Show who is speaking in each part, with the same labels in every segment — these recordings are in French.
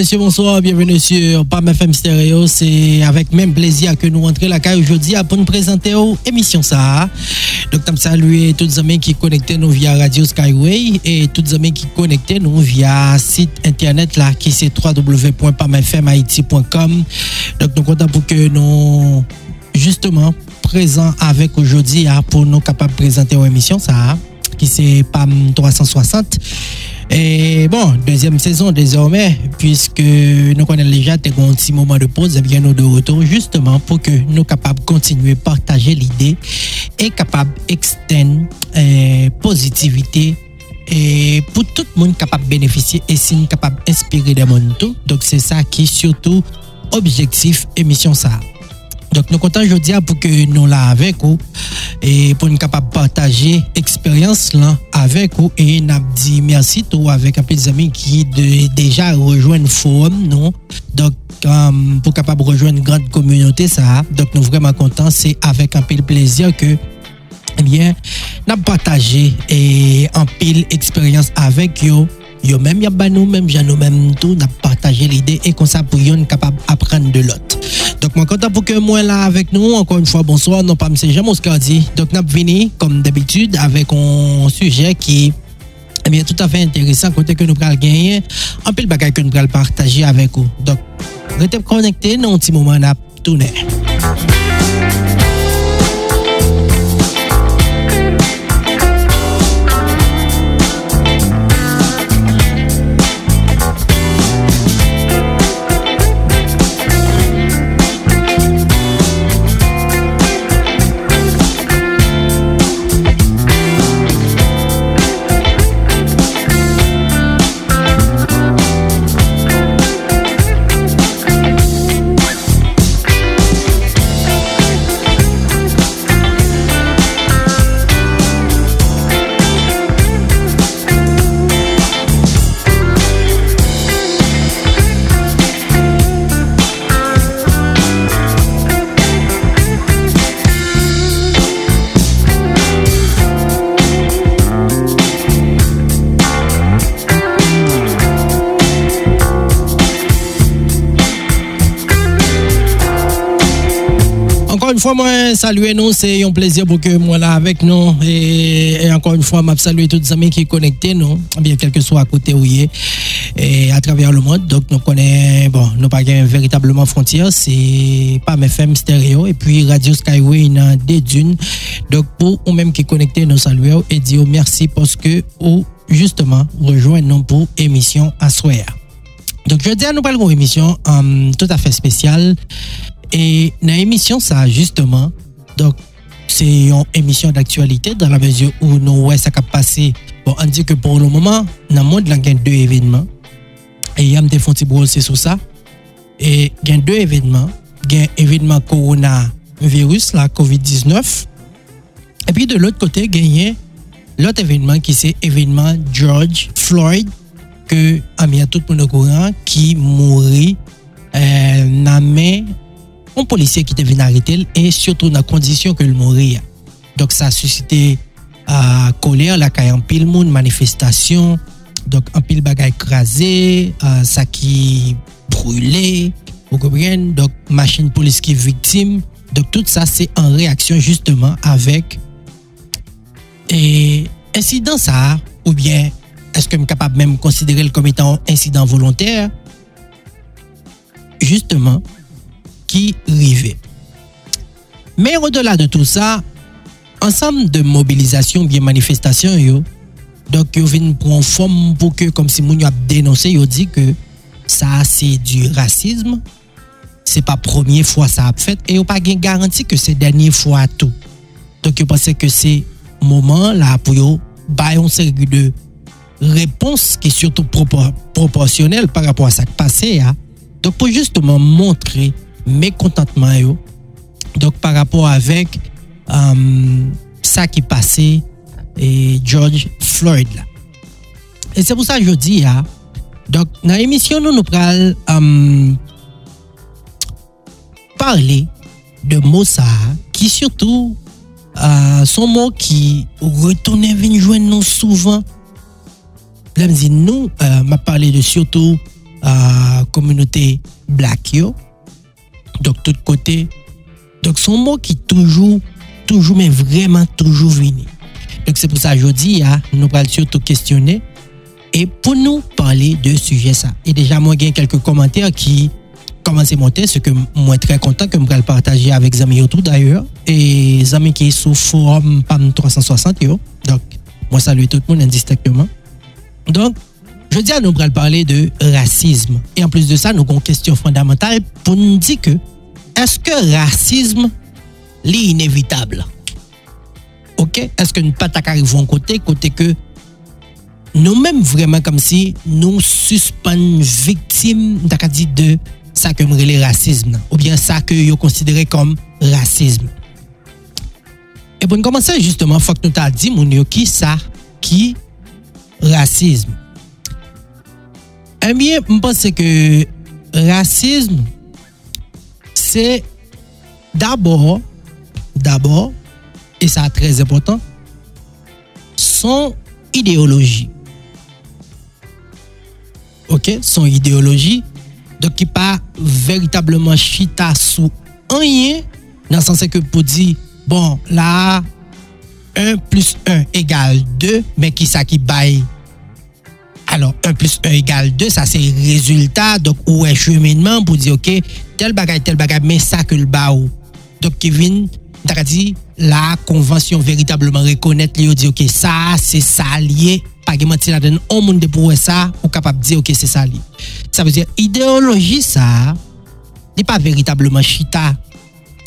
Speaker 1: Messieurs, bonsoir, bienvenue sur PAM FM Stereo. C'est avec même plaisir que nous rentrons la caille aujourd'hui pour nous présenter l'émission ça. Donc, nous saluer tous les amis qui connectent nous via Radio Skyway et tous les amis qui connectent nous via site internet là qui c'est www.pamfmhaiti.com. Donc, nous comptons pour que nous, justement, présents avec aujourd'hui pour nous capables de présenter l'émission ça qui c'est PAM 360. Et bon, deuxième saison désormais, puisque nous connaissons déjà un petit moment de pause, et eh bien nous de retour justement pour que nous capables de continuer à partager l'idée et capables d'extendre eh, positivité et pour tout le monde capable de bénéficier et si capable d'inspirer des monde tout. Donc c'est ça qui est surtout objectif émission ça. Donc, nous comptons aujourd'hui pour que nous là avec vous et pour nous capable de partager l'expérience là avec vous et nous dit merci tout avec un peu des amis qui de, déjà rejoignent le forum, non? Donc, um, pour capable rejoindre une grande communauté, ça. Donc, nous vraiment contents. C'est avec un peu de plaisir que eh bien, nous partagé et un peu expérience avec vous yo même y'a nous même j'ai nous même tout n'a partagé l'idée et comme ça pour yon capable apprendre de l'autre. Donc moi content pour que moi là avec nous encore une fois bonsoir non pas monsieur Jean Moscardi. Donc n'a venu comme d'habitude avec un sujet qui est bien tout à fait intéressant côté que nous pral gagner un peu le bagage que nous pral partager avec vous. Donc restez connectés dans un petit moment n'a tourner fois, moi, saluer nous, c'est un plaisir pour que moi là avec nous. Et, encore une fois, je salue tous les amis qui sont connectés, nous, bien quel que soit à côté où il est, et à travers le monde. Donc, nous connaissons, bon, nous pas véritablement frontière, c'est pas FM stéréo, et puis Radio Skyway dans des dunes. Donc, pour vous même qui connectés, nous saluons et dire merci parce que, ou justement, rejoignez nous pour émission à. Donc, je dis à nous parler d'une émission um, tout à fait spéciale. Et dans l'émission, ça, justement, donc, c'est une émission d'actualité dans la mesure où nous, ouais, ça a passé. Bon, on dit que pour le moment, dans le monde, il y a deux événements. Et il y a des fonds c'est sur ça. Et il y a deux événements. Il y a événement coronavirus, la COVID-19. Et puis de l'autre côté, il y a l'autre événement qui c'est événement George Floyd, que a mis à tout le monde au courant, qui mourit euh, dans la main un policier qui venu arrêter et surtout dans la condition que le mourir. Donc ça a suscité euh, colère, la a en pile monde, manifestation, donc un pile bagage écrasé, euh, ça qui brûlé, vous comprenez? Donc machine police qui est victime. Donc tout ça c'est en réaction justement avec et incident ça ou bien est-ce que je suis capable même considérer le comme étant incident volontaire? Justement, qui. Mais au-delà de tout ça, ensemble de mobilisation, bien manifestation, yo, donc yo vient prendre forme pour que, comme si moun a dénoncé, yo dit que ça c'est du racisme, c'est pas première fois ça a fait, et yo pas garanti que c'est dernière fois tout. Donc yo pensé que c'est moment là pour yo ba une de réponses qui surtout proportionnelle par rapport à ça qui passé. Hein. Donc pour justement montrer mécontentement yo. Donc par rapport avec euh, ça qui passait et George Floyd là. Et c'est pour ça que je dis hein, donc dans l'émission nous nous euh, parler de mots qui surtout euh, sont mots qui retournent venir nous souvent. Là, nous, euh, m'a parlé de surtout euh, communauté black yo. Donc, tout côté. Donc, son mot qui toujours, toujours, mais vraiment toujours venu. Donc, c'est pour ça, je dis, hein, nous allons surtout questionner. Et pour nous parler de sujet ça. Et déjà, moi, j'ai quelques commentaires qui commencent à monter, ce que moi, très content que je vais partager avec les amis autour d'ailleurs. Et les amis qui sont sur forum PAM 360, yo. Donc, moi, salue tout le monde indistinctement. Donc, Je di an nou pral parle de rasisme. E an plus de sa nou kon kestyon fondamental pou nou di ke eske rasisme li inevitable? Ok? Eske nou patak arrivon kote, kote ke nou menm vreman kom si nou suspon viktim tak a di de sa ke mrele rasisme nan. Ou bien sa ke yo konsidere kom rasisme. E pou nou komanse, justeman, fok nou ta di moun yo ki sa ki rasisme. Eh Ebyen, mpense ke rasizm, se d'abord, d'abord, e sa trez important, son ideoloji. Ok? Son ideoloji, do ki pa veritableman chita sou anyen, nan sanse ke pou di, bon, la, 1 plus 1 egal 2, men ki sa ki baye alon 1 plus 1 egal 2, sa se rezultat, dok ou e cheminman pou di ok, tel bagay, tel bagay, men sa ke l ba ou. Dok Kevin, ta di, la konvansyon veritableman rekonet li yo di ok, sa se sa liye, pagi mati la den, on moun de pou we sa, ou kapap di ok, se sa liye. Sa ve di, ideoloji sa, li pa veritableman chita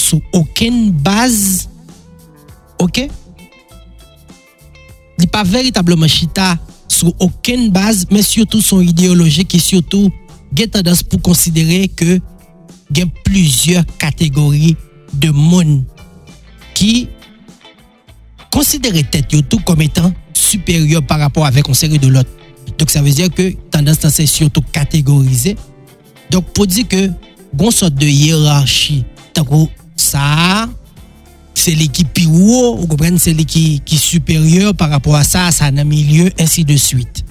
Speaker 1: sou oken baz, ok? Li pa veritableman chita aucune base mais surtout son idéologie qui surtout a tendance pour considérer que il plusieurs catégories de monde qui considèrent tête tout comme étant supérieur par rapport avec une série de l'autre. Donc ça veut dire que tendance c'est surtout catégorisé. Donc pour dire que bon sorte de hiérarchie, ça c'est l'équipe plus haut, vous comprenez, c'est l'équipe qui est supérieure par rapport à ça, ça a milieu, ainsi de suite.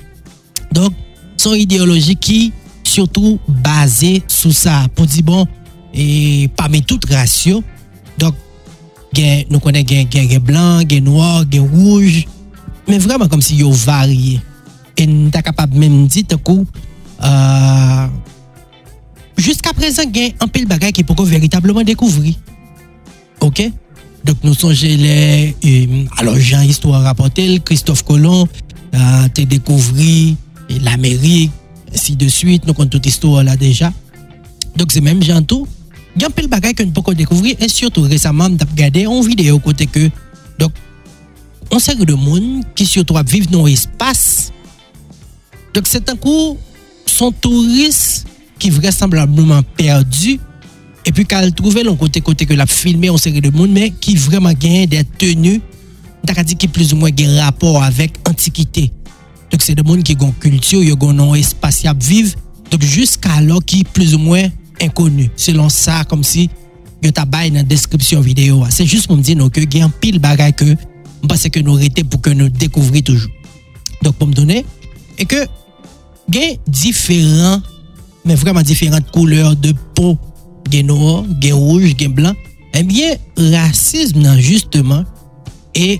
Speaker 1: Donc, son idéologie qui surtout basée sur ça, pour dire bon, et parmi toutes ratios, donc, nous connaissons les blanc, les noir, les rouge, mais vraiment comme si yo varié. Et nous capable même dire coup euh, jusqu'à présent il y a un peu de bagages qui peut véritablement découvrir. OK? Donc nous sommes les euh, alors Jean histoire rapporté Christophe Colomb a découvert l'Amérique ainsi de suite nous connaissons toute histoire là déjà donc c'est même Jean tout il y a peu de bagages que nous pouvons découvrir et surtout récemment avons regardé une vidéo côté que donc on série de monde qui surtout vivre dans l'espace. Donc c'est un coup, son touriste qui vraisemblablement perdu epi kal trouve lon kote kote ke la filme on seri de moun men ki vreman genye de tenu tak a di ki plus ou mwen gen rapor avek antikite dok se de moun ki gon kultur yo gon non espasyap viv dok jiska lo ki plus ou mwen inkonu selon sa kom si yo tabay nan deskripsyon videyo se jist pou mdi nou ke gen pil bagay ke mpase ke nou rete pou ke non, nou dekouvri toujou dok pou mdone e ke gen diferan men vreman diferan kouleur de pou gen noor, gen rouge, gen blan, ebyen, eh rasism nan justeman, e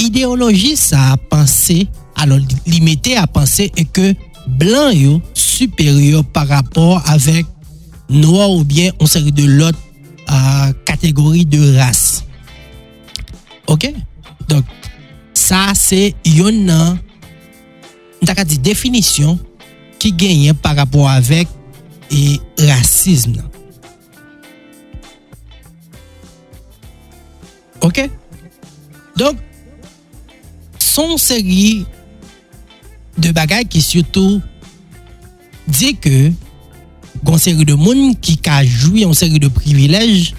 Speaker 1: ideoloji sa apanse, alon li mette apanse, e ke blan yo superior par rapport avek noor ou bien on seri de lot uh, kategori de ras. Ok? Donk, sa se yon nan euh, tak a di definisyon ki genyen par rapport avek e rasism nan. Ok? Donk, son seri de bagay ki syoto di ke gon seri de moun ki ka jwi yon seri de privilej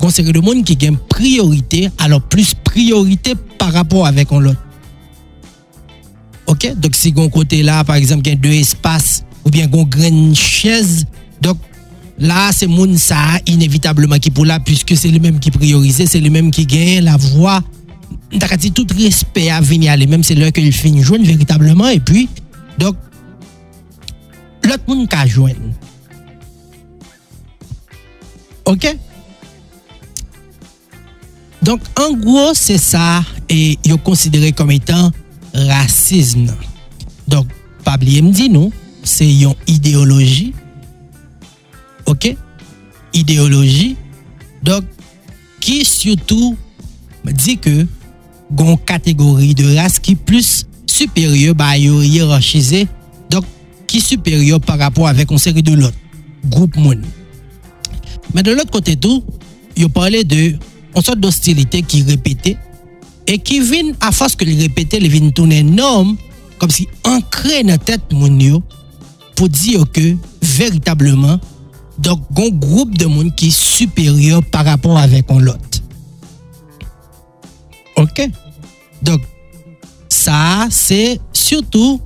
Speaker 1: gon seri de moun ki gen priorite alo plus priorite par rapport avek on lot. Ok? Donk si gon kote la par exemple gen de espas ou bien gon gren chez, donk Là, c'est Mounsa, inévitablement, qui pour là, puisque c'est lui-même qui priorisait, c'est lui-même qui gagne la voix. T'as dit tout respect à venir aller, même c'est l'heure qu'il finit joindre véritablement. Et puis, donc, l'autre monde qui a joindre. OK? Donc, en gros, c'est ça, et yo considéré comme étant racisme. Donc, pas oublier me dit nous, c'est une idéologie ok, ideoloji, dok ki syoutou di ke gon kategori de rase ki plus superyo ba yo yirachize, dok ki superyo par rapport avek on seri de lot, group moun. Men de lot kote tou, yo pale de on sot d'ostilite ki repete, e ki vin a fos ke li repete, li vin tounen norm, kom si ankre nan tet moun yo, pou di yo ke veritableman, donc un groupe de monde qui est supérieur par rapport avec l'autre. OK? Donc, ça, c'est surtout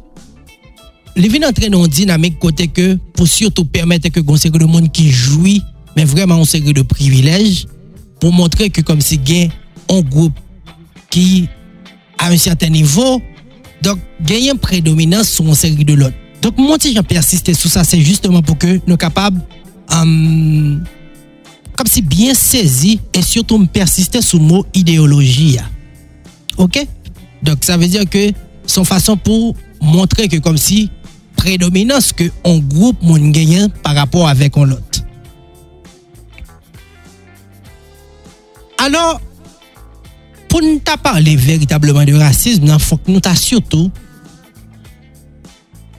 Speaker 1: les vins entrer dans une dynamique côté que pour surtout permettre que un de monde qui jouit mais vraiment un série de privilèges pour montrer que comme si gain un groupe qui à un certain niveau donc gagne une prédominance sur une série de l'autre. Donc moi si j'ai persisté sur ça c'est justement pour que nous capables um, kom si bien sezi e surtout m persiste sou mou ideoloji ya. Ok? Dok sa ve dire ke son fason pou montre ke kom si predominans ke on group moun genyen par rapport avek on lot. Alors, pou nou ta parle veritableman de rasism nan fok nou ta surtout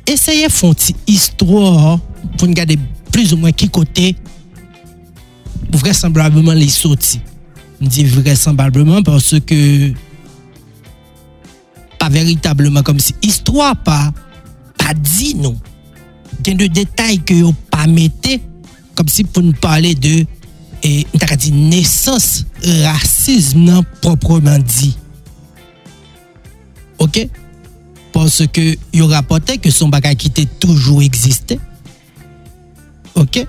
Speaker 1: eseye fon ti istro pou nou gade plus ou moins qui côté vraisemblablement les sorties. Je dis vraisemblablement parce que véritablement comme si histoire pas pas dit non. Il y a des détails que vous pas mettez comme si pour nous parler de et dit naissance racisme proprement dit. Ok? Parce que il rapportait que son bagage qui était toujours existé ok.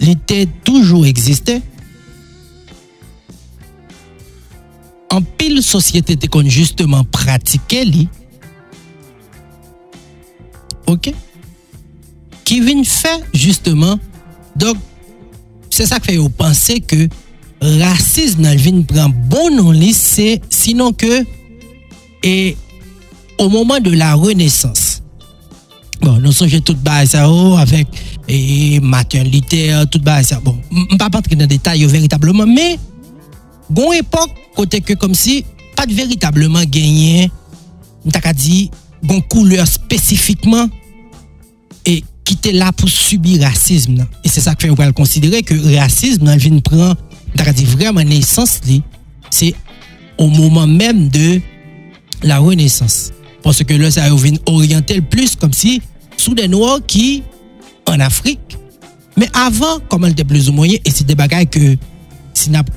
Speaker 1: Était toujours existé en pile société kon justement pratiquer li. OK. Qui vient faire justement donc c'est ça qui fait penser que racisme nan vient prendre bon nom c'est sinon que et au moment de la renaissance bon nous sommes tout bas ça oh, avec et maternité tout bas ça bon pas rentrer dans les détails véritablement mais Gon époque, côté que comme si, pas de véritablement gagné, t'as dit, gon couleur spécifiquement, et qui était là pour subir racisme. Et c'est ça que on va considérer que racisme, il vient prendre, t'as dit vraiment naissance, c'est au moment même de la renaissance. Parce que là, ça vient orienter le plus comme si, sous des noirs qui, en Afrique, mais avant, comme elle était plus ou moins, et c'est des bagages que, si n'a pas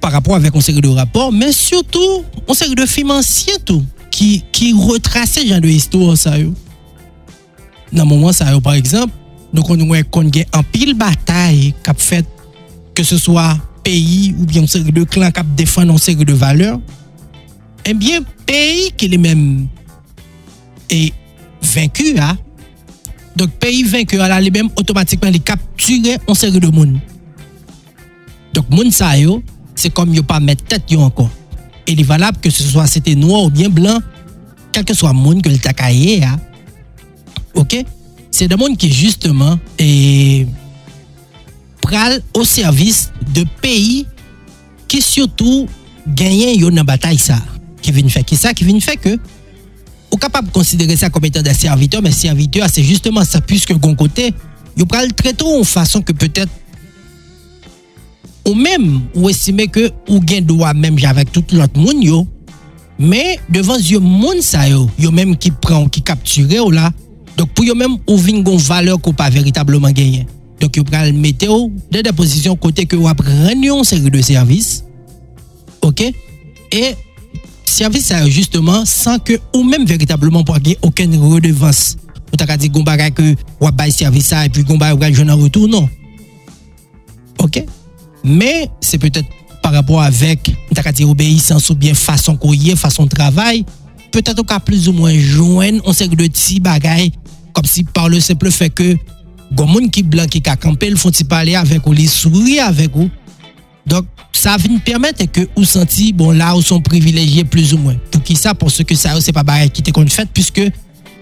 Speaker 1: par rapport avec un série de rapports, mais surtout un série de films anciens tout, qui, qui retraçaient genre de histoire ça. Dans le moment ça, par exemple, nous connaissons qu'on a en pile bataille qu'a fait, que ce soit pays ou bien une série de clans qui défendent une série de valeurs. Eh bien, pays qui est même est vaincu, hein? donc pays vaincu, là, les mêmes automatiquement les capturer une série de monde. Donc, ça, yo, c'est comme yo pas mettre tête yo encore. Et il est valable que ce soit c'était noir ou bien blanc, quel que soit monde que le takaye, hein. ok? C'est des monde qui justement est pral au service de pays qui surtout gagnent yo dans bataille ça. Qui vient faire qui ça, qui vient faire que ou kapab konsidere sa kom etan da serviteur, men serviteur se justeman sa pwiske gon kote, yo pral treto ou fason ke petet ou men ou esime ke ou gen doa menm javek tout lot moun yo, men devan zyo moun sa yo, yo menm ki pran ou ki kapture ou la, dok pou yo menm ou vin gon valeur ko pa veritableman genyen. Dok yo pral mete ou de deposisyon kote ke wap renyon seri de servis, ok, e servis sa yo justement san ke ou menm veritableman pou agye oken redevans. Ou ta ka di gomba ka ke wap bay servis sa e pi gomba wap joun an retou, non. Ok? Men, se petet par rapport avek, ou ta ka di obeysans ou bien fason koye, fason travay, petet ou ka plus ou mwen joen, on sek de ti bagay, kom si par le seple fe ke gomoun ki blan ki ka kampe, l fon ti pale avek ou, li souri avek ou, Donk, sa vin permette ke ou santi, bon la ou son privilejye plus ou mwen. Pou ki sa, pou se ke sa yo se pa barek ki te kon fèt, pwiske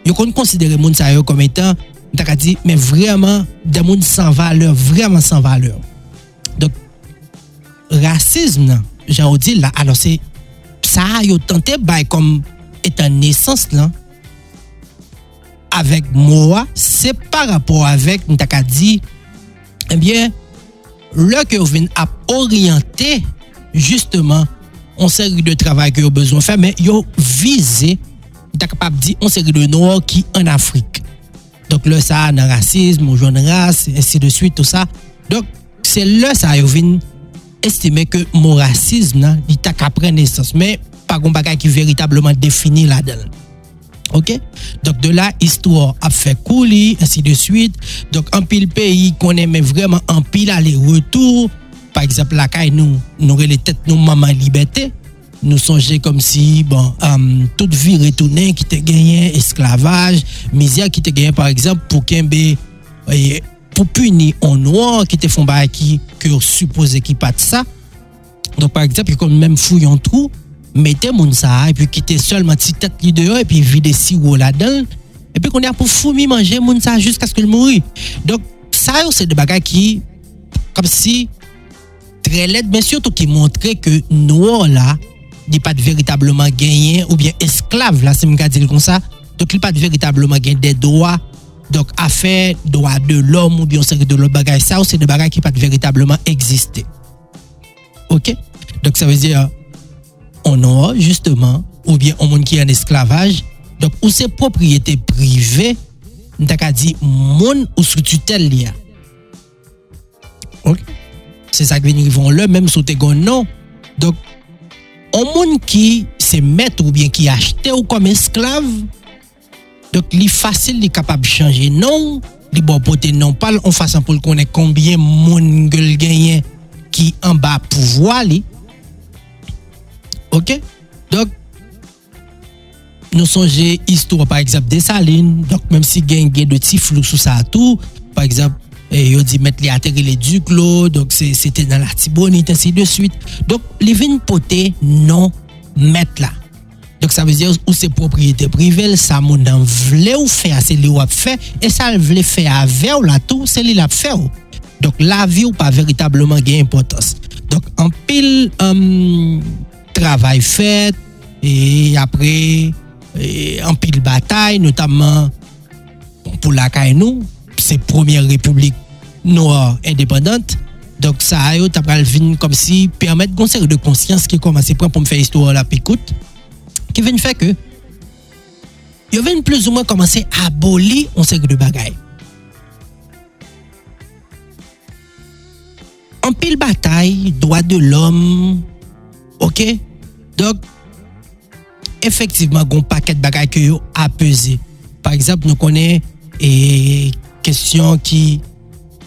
Speaker 1: yo kon konsidere moun sa yo kom etan, mta ka di, men vreman, de moun san valeur, vreman san valeur. Donk, rasizm nan, jan ou di la, alo se, sa yo tante bay kom etan nesans lan, avek mwa, se pa rapor avek, mta ka di, enbyen, eh le que vous a orienté justement on série de travail que vous besoin de faire, mais vous visé, t'as capable de dire, on série de noirs qui en Afrique. Donc là, ça, le racisme, le jeune race, ainsi de suite, tout ça. Donc, c'est là, ça, vous estimer que mon racisme, il qu'à prendre naissance, mais pas un bagage qui véritablement défini là-dedans. OK? Donc de là histoire a fait couler ainsi de suite. Donc un pile pays qu'on aime vraiment un pile aller-retour. Par exemple la caille nous nous les têtes nous maman liberté. Nous songeons comme si bon um, toute vie retournée qui te gagné esclavage, misère qui te gagné par exemple pour qu'un pour punir en noir qui te font qui que supposé qui pas de ça. Donc par exemple comme même fouille en trou mettez mon ça et puis quitter seulement petite tête qui dehors et puis vider sirop là-dedans. Et puis qu'on est pour fourmi manger mon ça jusqu'à ce qu'il mourit donc ça c'est des bagages qui comme si très laid mais surtout qui montrait que noir là n'est pas véritablement gagné ou bien esclave là c'est me dire comme ça. Donc il pas véritablement gagné des droits. Donc affaire droit de l'homme ou bien c'est de l'autre bagage ça c'est des bagages qui pas véritablement exister. OK? Donc ça veut dire an or, justement, ou bien an moun ki an esklavaj, dok ou se propriyete prive, n tak a di moun ou sou tutel li a. Ok? Se sa gwen yivon le, menm sou te gon non. Dok, an moun ki se met ou bien ki achete ou kom esklav, dok li fasil li kapab chanje non, li bo pote non pal, an fasan pou l konen konbyen moun gel genyen ki an ba pouvwa li, Ok? Dok, nou sonje histwa par exemple de Saline, dok menm si gen gen de ti flou sou sa tou, par exemple, eh, yo di met li ateri le Duklo, dok se te nan la Tibonite, ansi de suite. Dok, li vin pote non met la. Dok sa vezi ou se propriyete privel, sa moun nan vle ou fe a, se li wap fe, e sa vle fe a ve ou la tou, se li la fe ou. Dok la vi ou pa veritableman gen impotans. Dok an pil... Um, travail fait et après en pile bataille notamment pour la nous c'est première république noire indépendante. Donc ça a eu comme si permettre une de conscience qui commence pour me faire histoire la écoute qui vient faire que il vient plus ou moins commencer à abolir un série de bagaille. En pile bataille droit de l'homme OK? Dok, efektiveman, goun paket bagay ke yo apese. Par exemple, nou konen e kestyon ki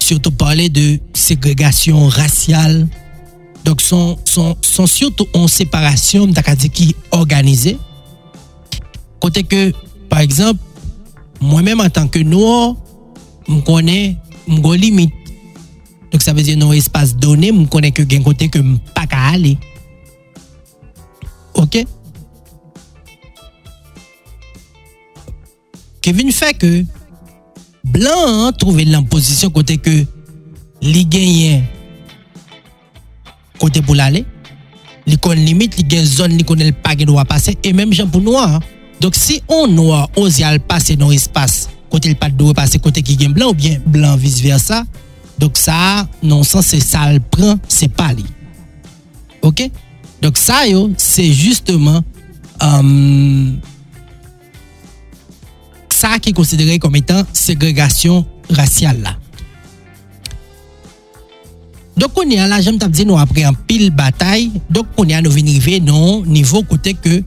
Speaker 1: surtout pale de segregasyon rasyal. Dok, son, son, son surtout an separasyon mta kaze ki organize. Kote ke, par exemple, mwen menm an tanke nou, m konen, m go limit. Dok, sa veze nou espase donen, m konen ke gen kote ke m pa ka ale. OK. Kevin fait que Blanc trouvé la position côté que les gagnants côté pour l'aller. Les limite les gagne zone les connaît pas doit passer et même gens pour noir. Donc si on noir ose passer dans l'espace côté le pas doit passer côté qui gagne blanc ou bien blanc vice versa. Donc ça non sens c'est ça le prend c'est pas lui. OK? Dok sa yo, se justeman um, sa ki konsidere kom etan segregasyon rasyal la. Dok konye an la, jem tap di nou apre an pil batay, dok konye an nou venive nou nivou kote ke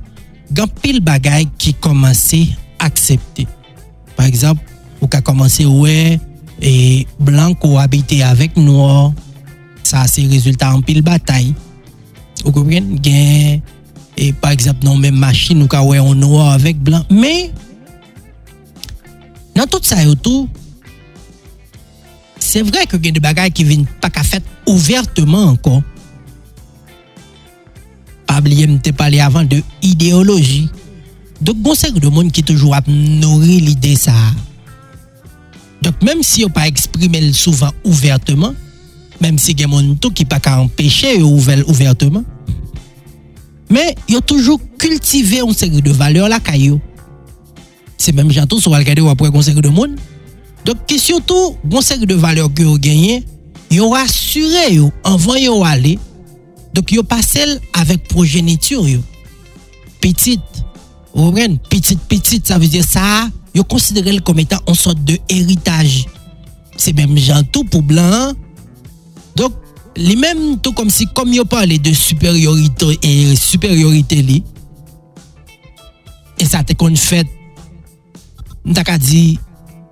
Speaker 1: gan pil bagay ki komanse aksepte. Par exemple, ou ka komanse ouwe, e blan ko habite avek nou, sa se rezultat an pil batay. Ou kopren gen, e par exemple nan men machin ou ka wè an noa avèk blan. Men, nan tout sa yo tou, se vre ke gen de bagay ki vin pa ka fèt ouverteman ankon. Pabliye mte pale avan de ideoloji. Dok gonsèk de moun ki toujou ap nori l'ide sa. Dok menm si yo pa eksprime l souvan ouverteman, menm si gen moun tou ki pa ka empèche yo ouvel ouverteman, Men, yo toujou kultive yon seri de valeur la kayo. Se menm jantou sou al kade wapwe yon seri de moun. Dok kesyon tou, yon seri de valeur ki yo genyen, yo rasyure yo anvan yo ale. Dok yo pasel avèk progenitur yo. Petit, oubren, petit, petit, sa vizye sa, yo konsidere l kom etan an sot de eritaj. Se menm jantou pou blan. Dok, Les mêmes tout comme si comme yo parlé de supériorité et supériorité li et ça te qu'on fait t'as dit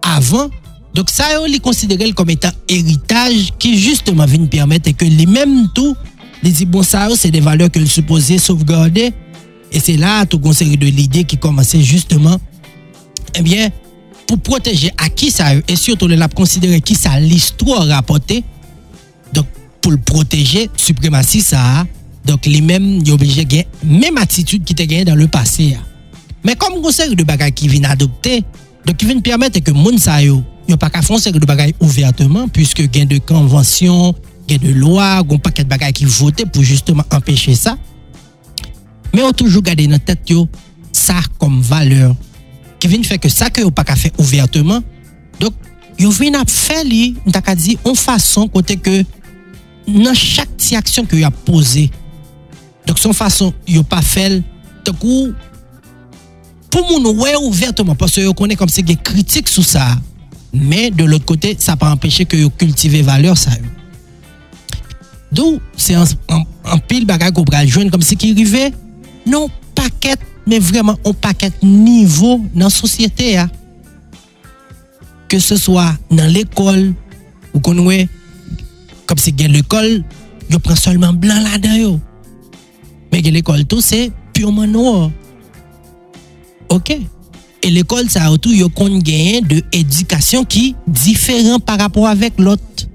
Speaker 1: avant donc ça on les considéré comme étant héritage qui justement vient permettre que les mêmes tout les dit bon ça c'est des valeurs que le supposé sauvegarder et c'est là tout une série de l'idée qui commençait justement eh bien pour protéger à qui ça et surtout le l'a considérer qui ça l'histoire rapportée donc pour le protéger, suprématie ça. Donc, les mêmes, ils obligés de même attitude qui étaient gagné dans le passé. Mais comme conseil de bagages qui viennent adopter, donc qui viennent permettre que moun sa yo, a pas qu'à faire de bagages ouvertement, puisque gain de convention, gain de loi, pas paquet de bagages qui votent pour justement empêcher ça. Mais on toujours garder dans tête yo, ça comme valeur, qui vient faire que ça que pas qu'à faire ouvertement. Donc, yo viennent faire on dit en façon côté que nan chak ti aksyon ki yo ap pose. Dok son fason yo pa fel, dok ou pou moun wè ouvertement, pwase yo konen kom se gen kritik sou sa, men de l'ot kote, sa pa empèche ki yo kultive valeur sa yo. Dou, se an pil bagay ko pral jwen kom se ki rive, non paket, men vreman an paket nivou nan sosyete ya. Ke se swa nan l'ekol, ou konwe, Kom se gen l'ekol, yo pren solman blan la den yo. Men gen l'ekol tou se purman noua. Ok. E l'ekol sa ou tou yo kon genyen de edikasyon ki diferan par rapport avek lot.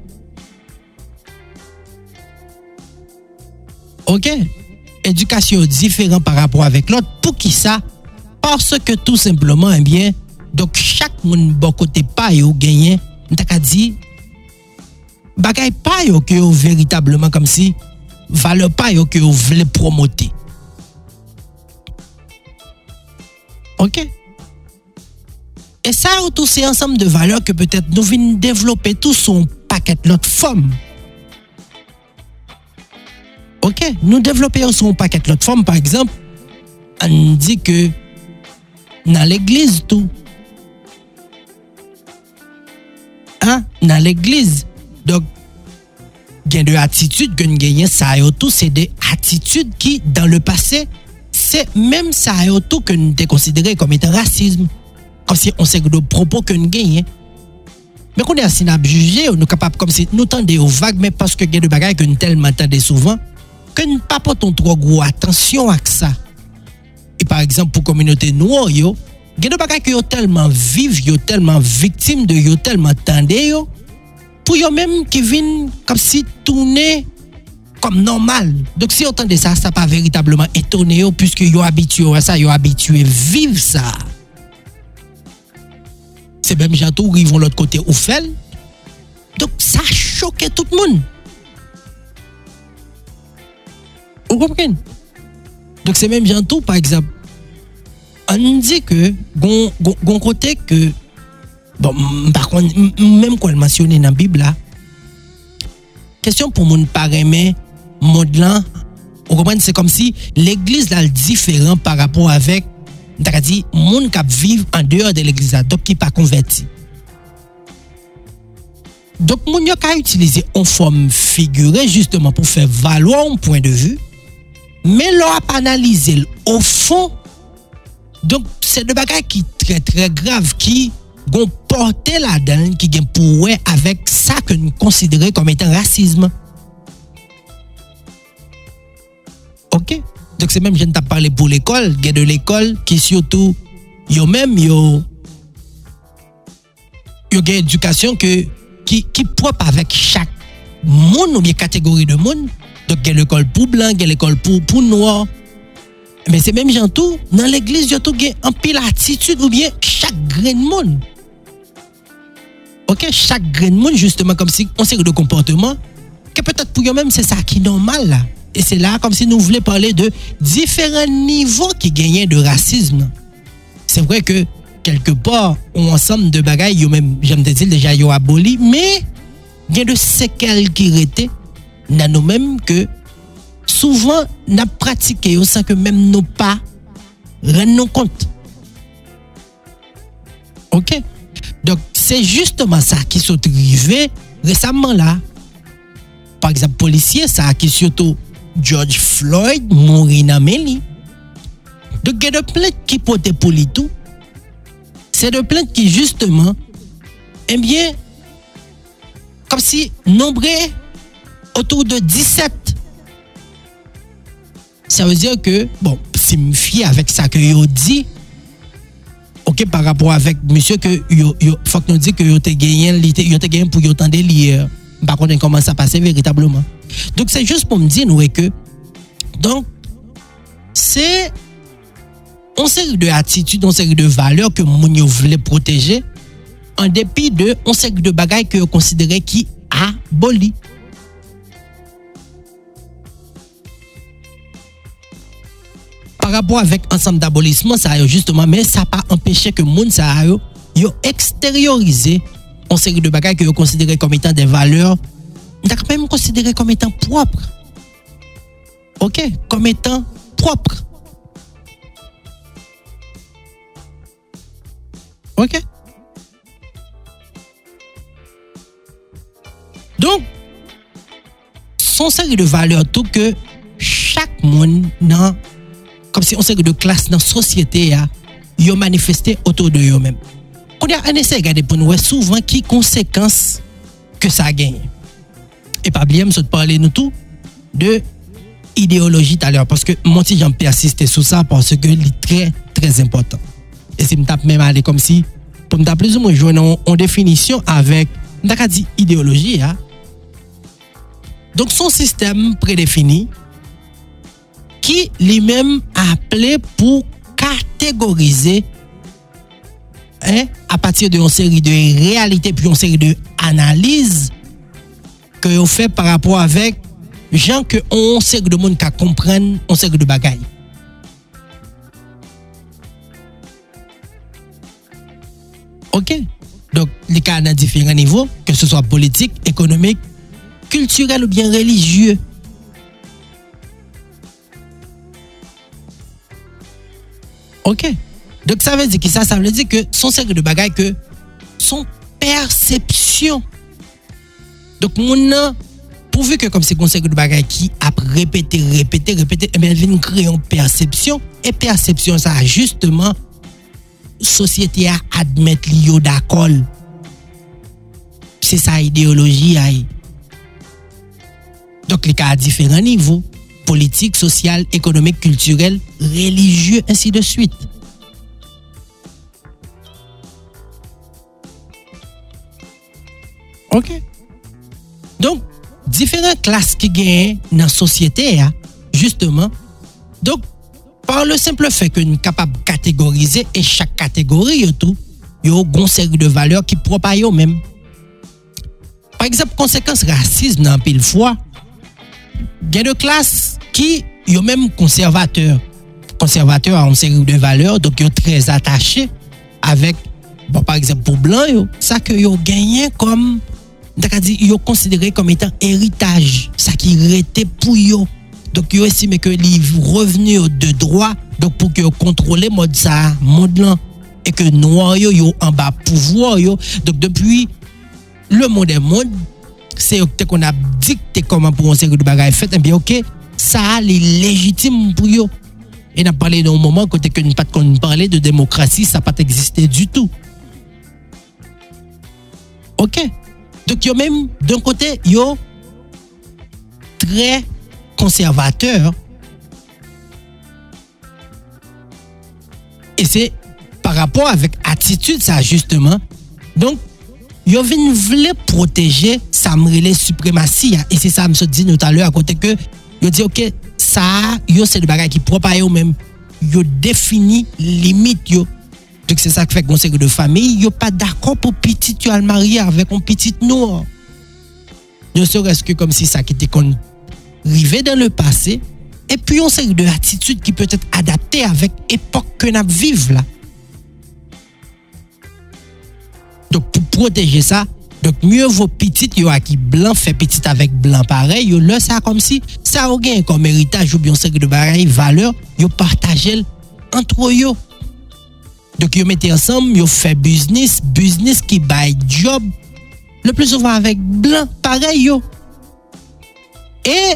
Speaker 1: Ok. Edikasyon diferan par rapport avek lot. Pou ki sa? Parce ke tout simplement, eh bien, dok chak moun bokote pa yo genyen, mta ka di, bagay pa yo ke yo veritableman kom si vale pa yo ke yo vle promote. Ok? E sa yo tou se ansam de vale ke petet nou vin devlope tou son paket lot fom. Ok? Nou devlope yo son paket lot fom, par exemple, an di ke nan l'eglize tou. Ha? Nan l'eglize. Dok, gen de atitude gen genyen sa yo tou, se de atitude ki, dan le pase, se menm sa yo tou ke nou te konsidere kom ete rasisme. Kom se on se gdo propo ke nou genyen. Men konen asin ap juje, ou nou kapap kom se nou tende yo vague, men paske gen de bagay ke nou telman tende souvan, ke nou pa poton tro gwo atensyon ak sa. E par exemple, pou kominote nou yo, gen de bagay ke yo telman vive, yo telman viktim de yo telman tende yo, pou yo menm ki vin kom si toune kom normal. Dok si yo tende sa, sa pa veritableman etone yo pwiske yo abitue sa, yo abitue vive sa. Se menm jantou, rivon lot kote ou fel. Dok sa choke tout moun. Ou kompren? Dok se menm jantou, par eksemp, an di ke gon, gon, gon kote ke Bon, par contre, même quand elle mentionne dans la Bible, là, question pour mon mais monde là, vous comprenez, c'est comme si l'église là est différent par rapport avec, dit, monde qui vivent en dehors de l'église donc qui pas converti. Donc, mon a utilisé en forme figurée justement pour faire valoir un point de vue, mais l'on a analysé au fond. Donc, c'est de bagages qui très très grave qui gon porte la den ki gen pou we avèk sa ke nou konsidere kom etan rasisme. Ok? Dok se menm jen tap pale pou l'ekol, gen de l'ekol ki syotou yo menm yo yo gen edukasyon ke ki, ki prop avèk chak moun ou bien kategori de moun. Dok gen l'ekol pou blan, gen l'ekol pou pou noua. Men se menm jen tou, nan l'eglis yo tou gen anpil atitude ou bien chak gren moun. Ok, chaque grain de monde, justement, comme si on sait de comportement, que peut-être pour eux-mêmes, c'est ça qui est normal. Et c'est là comme si nous voulions parler de différents niveaux qui gagnaient de racisme. C'est vrai que quelque part, on ensemble de bagailles, yo même, j'aime dire déjà, yo aboli, mais il y a de séquelles qui étaient dans nous-mêmes que souvent, n'a pratiqué sans que même nos pas rendons compte. OK? Donc, c'est justement ça qui s'est arrivé récemment là. Par exemple, policier, ça qui surtout George Floyd mourir Meli. Donc, il y a de plaintes qui portaient pour tout. C'est de plaintes qui, justement, eh bien, comme si nombreux autour de 17. Ça veut dire que, bon, si me fie avec ça que dit, ok, par rapport avec monsieur que yo, yo faut que nous dit que yo gagné, yo gagné pour yo tendre lire. Par contre, comment ça passe véritablement. Donc, c'est juste pour me dire, que, donc, c'est une série de attitudes, une série de valeurs que moun voulait protéger, en dépit de une série de bagailles que vous considérez qui aboli. Par rapport avec ensemble d'abolissement, ça a justement, mais ça pas empêché que moun ça a yo extériorisé une série de bagailles que vous considérez comme étant des valeurs, quand même considéré comme étant propres. OK? Comme étant propres. OK? Donc, son série de valeurs tout que chaque monde dans comme si on série de classe dans la société a manifesté autour de eux-mêmes. On a un essai regarder pour nous souvent qui conséquences que ça gagne. Et pas bien, je parler nous tout de idéologie tout à l'heure parce que moi si j'en persiste sur ça parce que c'est très très important. Et si me tape même aller comme si pour me plus ou moins jouer en, définition avec on dit idéologie hein? Donc son système prédéfini qui lui-même appelé pour catégoriser hein, à partir d'une série de réalités puis une série de analyses que vous fait par rapport avec gens que on sait que de monde qui comprennent on sait que de bagaille. OK? Donc les cas à différents niveaux que ce soit politique, économique, culturel ou bien religieux. OK. Donc ça veut dire que ça, ça veut dire que son cercle de bagaille que son perception. Donc mon pourvu que comme c'est un cercle de bagaille qui a répété, répété, répété, eh bien, elle vient créer une perception. Et perception, ça justement, société à admettre l'io d'accord. C'est ça idéologie. Donc, les cas à différents niveaux, politik, sosyal, ekonomik, kulturel, religieux, ainsi de suite. Ok. Donk, diferent klas ki genye nan sosyete ya, justeman, donk, par le simple fe ke nou kapab kategorize e chak kategori yo tou, yo gon seri de valeur ki propa yo menm. Par exemple, konsekans rasism nan pil fwa, gen de klas qui sont même conservateurs. Conservateurs ont une série de valeurs, donc ils sont très attachés avec, bon, par exemple, pour blanc, ça que ils ont gagné comme, ils ont considéré comme étant héritage, ça qui était pour eux. Donc, ils estiment que les revenus de droit, donc pour que contrôler mode ça, mode là, et que noir yo, en bas pouvoir yo. Le monde est monde, c'est qu'on a dicté comment pour un série de fait, et eh bien, ok, ça est légitime pour eux. Et on a parlé d'un moment côté que pas parler de démocratie, ça n'a pas existé du tout. Ok. Donc, yo même, d'un côté, yo très conservateur Et c'est par rapport avec attitude, ça, justement. Donc, yo vin vle protéger sa mrele suprématie. Et c'est ça, me dit tout à l'heure, à côté que, yo dit, ok, ça, yo, le bagage qui propre à eux même. Yo défini limite, yo. Donc, c'est ça qui fait qu'on que de famille, yo pas d'accord pour petit, as le marié avec un petit noir. Ne serait-ce que comme si ça qui était qu'on rivé dans le passé, et puis on sait de attitude qui peut être adaptée avec l'époque que nous vivons là. Donc pour protéger ça, Dok mye vò pitit yo a ki blan fè pitit avèk blan pare, yo lè sa kom si sa ou gen kon meritaj ou byon sek de baray valeur, yo partajel antro yo. Dok yo mette ansam, yo fè biznis, biznis ki bay job, le plè souvan avèk blan pare yo. E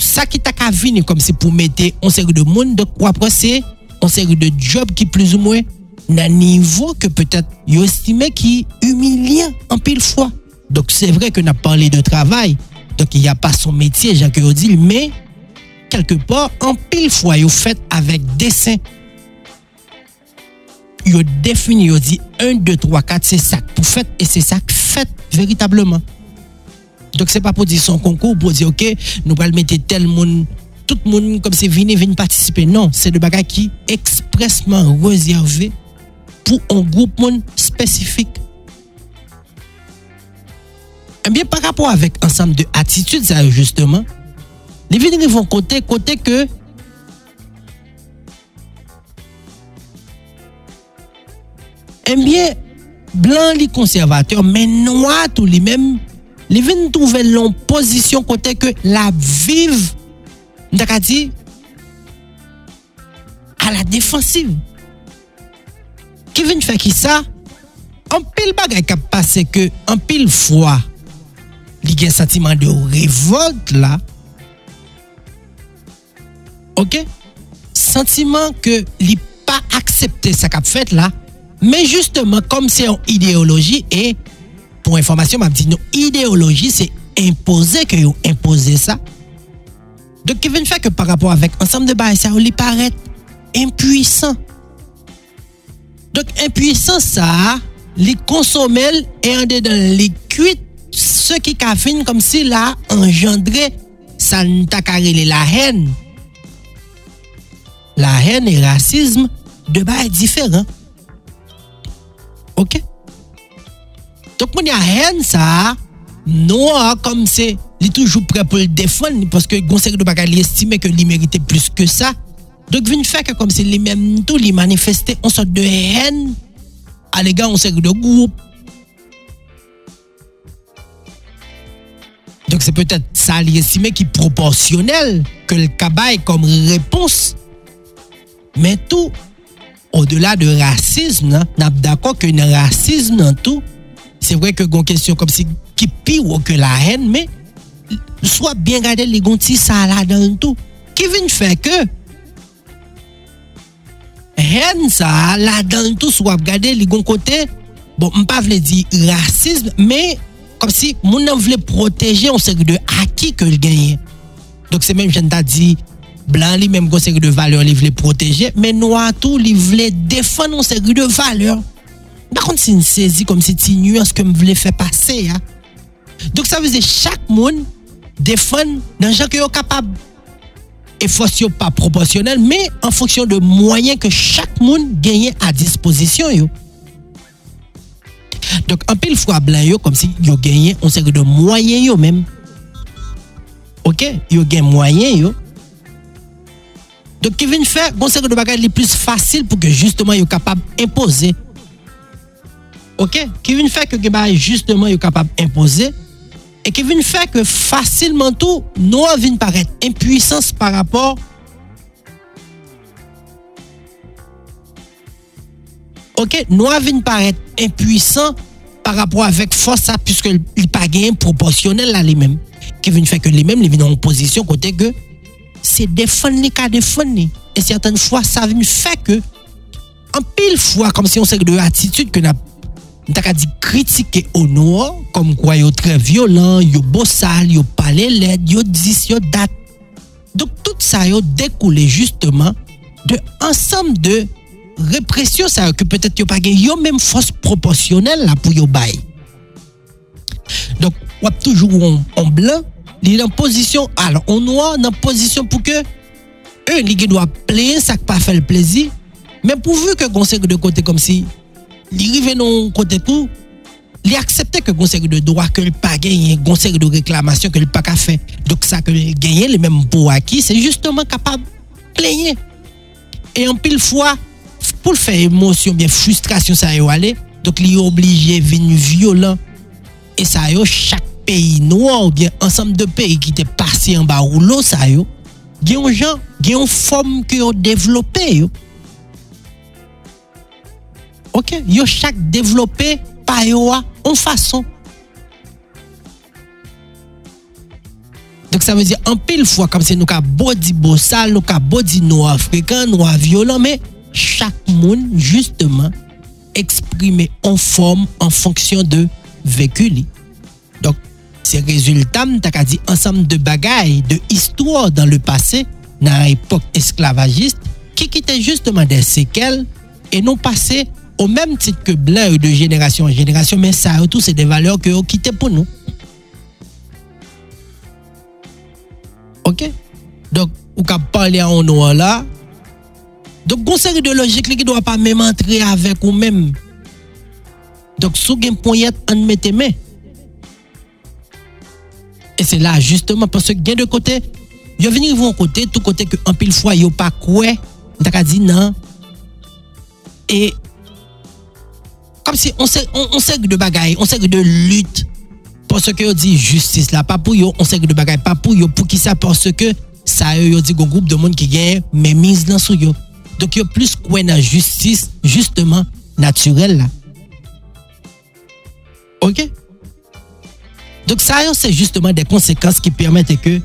Speaker 1: sa ki tak avini kom si pou mette ansek de moun, dok wapre se ansek de job ki plè ou mwen d'un niveau que peut-être yo estimé qui humiliant en pile fois. Donc c'est vrai que n'a parlé de travail. Donc il n'y a pas son métier, Jacques dit, mais quelque part, en pile fois, yo fait avec dessin. Yo défini, yo dit 1, 2, 3, 4, c'est ça que vous faites et c'est ça que fait véritablement. Donc c'est pas pour dire son concours, pour dire ok, nous allons mettre tel monde, tout monde comme c'est venu, venu participer. Non, c'est le bagage qui est expressement réservé pour un groupe spécifique. Eh bien, par rapport avec ensemble de attitudes, justement, les vignes vont côté, que eh bien, blanc les conservateurs, mais noir tous les mêmes, les vignes trouvent leur position côté que la vive, dit, à la défensive. ki vin fè ki sa, an pil bagay kap pase ke an pil fwa li gen satiman de revolt la, ok, sentiman ke li pa aksepte sa kap fèt la, men justeman kom se yon ideoloji, e pou informasyon map di nou, ideoloji se impose ke yon impose sa, dok ki vin fè ke par rapport avèk ansam de bay sa, ou li paret impuisan, Dok impwisan sa, li konsomel e an de dan li kuit se ki ka fin kom si la engendre sa nou takarele la hen. La hen e rasisme de ba e diferan. Ok? Dok moun ya hen sa, nou a kom se li toujou pre pou l defon, paske gonsek do baka li estime ke li merite plus ke sa, Dok vin fèk kom se li mèm tou li manifestè an sot de hèn alè gè an sèk de goup. Dok se pètè sa li esime ki proporsyonel ke l kabay kom repons. Men tou, o delat de rasizm nan, nap dako ke nan rasizm nan tou, se vwe ke gon kesyon kom si ki pi ou ke la hen, men, swa bien gade li gonti sa la nan tou, ki vin fè ke, hen sa, la dan tout sou ap gade li gon kote, bon mpa vle di rasisme, me kom si moun nan vle proteje on seri de aki ke l genye. Dok se menm jen ta di, blan li menm kon seri de valeur li vle proteje, men nou atou li vle defan on seri de valeur. Bakon si n sezi kom si ti nuans ke m vle fe pase ya. Dok sa veze chak moun defan nan jan ke yo kapab. Et force pas proportionnel, mais en fonction de moyens que chaque monde gagne à disposition. Yo. Donc, un pile fois blanc, yo, comme si yo gagné, on sait que de moyens yo même. Ok? Yo gagne moyens yo. Donc, qui vient faire, on sait que de bagages les plus faciles pour que justement yo capable d'imposer. Ok? Qui vient faire que justement yo capable et qui vient faire que facilement tout, nous vient paraître. Impuissance par rapport OK, nous vient paraître impuissant par rapport avec force ça puisque il pas gain proportionnel là les mêmes qui vient faire que les viennent en position côté que c'est défendre cas défendre et certaines fois ça vient faire que en pile fois comme si on sait de attitude que n'a Mta ka di kritike Ono kom kwa yo tre violent, yo bosal, yo pale led, yo dis, yo dat. Dok tout sa yo dekoule justement de ansam de represyon sa yo ki petet yo page yo menm fos proporsyonel la pou yo bay. Dok wap toujou on, on blan, li nan posisyon al, on wap nan posisyon pou ke e li gen wap pleye sak pa fel plezi, men pou vu ke konsek de kote kom si li rive nou kote pou, li aksepte ke gonseri de doa ke l pa genye, gonseri de reklamasyon ke l pa ka fe, dok sa ke genye, li menm pou aki, se justeman kapab plenye. E an pil fwa, pou l fe emosyon, bien frustrasyon sa yo ale, dok li yo oblige veni violent, e sa yo chak peyi noua, ou bien ansam de peyi ki te pase an ba ou lo sa yo, genyon jan, genyon fom ki yo develope yo, Ok, yo chak devlope pa yo a an fason. Dok sa me di an pil fwa kam se nou ka bodi bo sal, nou ka bodi nou afrikan, nou a violon, men chak moun justeman eksprime an form an fonksyon de veku li. Dok se rezultam tak a di ansam de bagay, de histwa dan le pase nan epok esklavagist ki kite justeman de sekel e nou pase au même titre que blanc de génération en génération, mais ça, tout, c'est des valeurs que ont quitté pour nous. Ok? Donc, ou qu'à parler en noir là. Donc, une série de logique qui ne doit pas même entrer avec ou même. Donc, sous un point, on met tes mains. Et c'est là, justement, parce que gain de côté, yo venir vont côté, tout côté que en pile fois, yo pas quoi, t'as dit non. Et comme si on sait on, sait de bagaille, on sait de lutte parce que yo dit justice là pas pour yo, on sait de bagaille pas pour yo pour qui ça? Parce que ça yo dit un groupe de monde qui gagne mais mise dans sous yo. Donc yo plus quoi dans justice justement naturelle là. OK? Donc ça, c'est justement des conséquences qui permettent que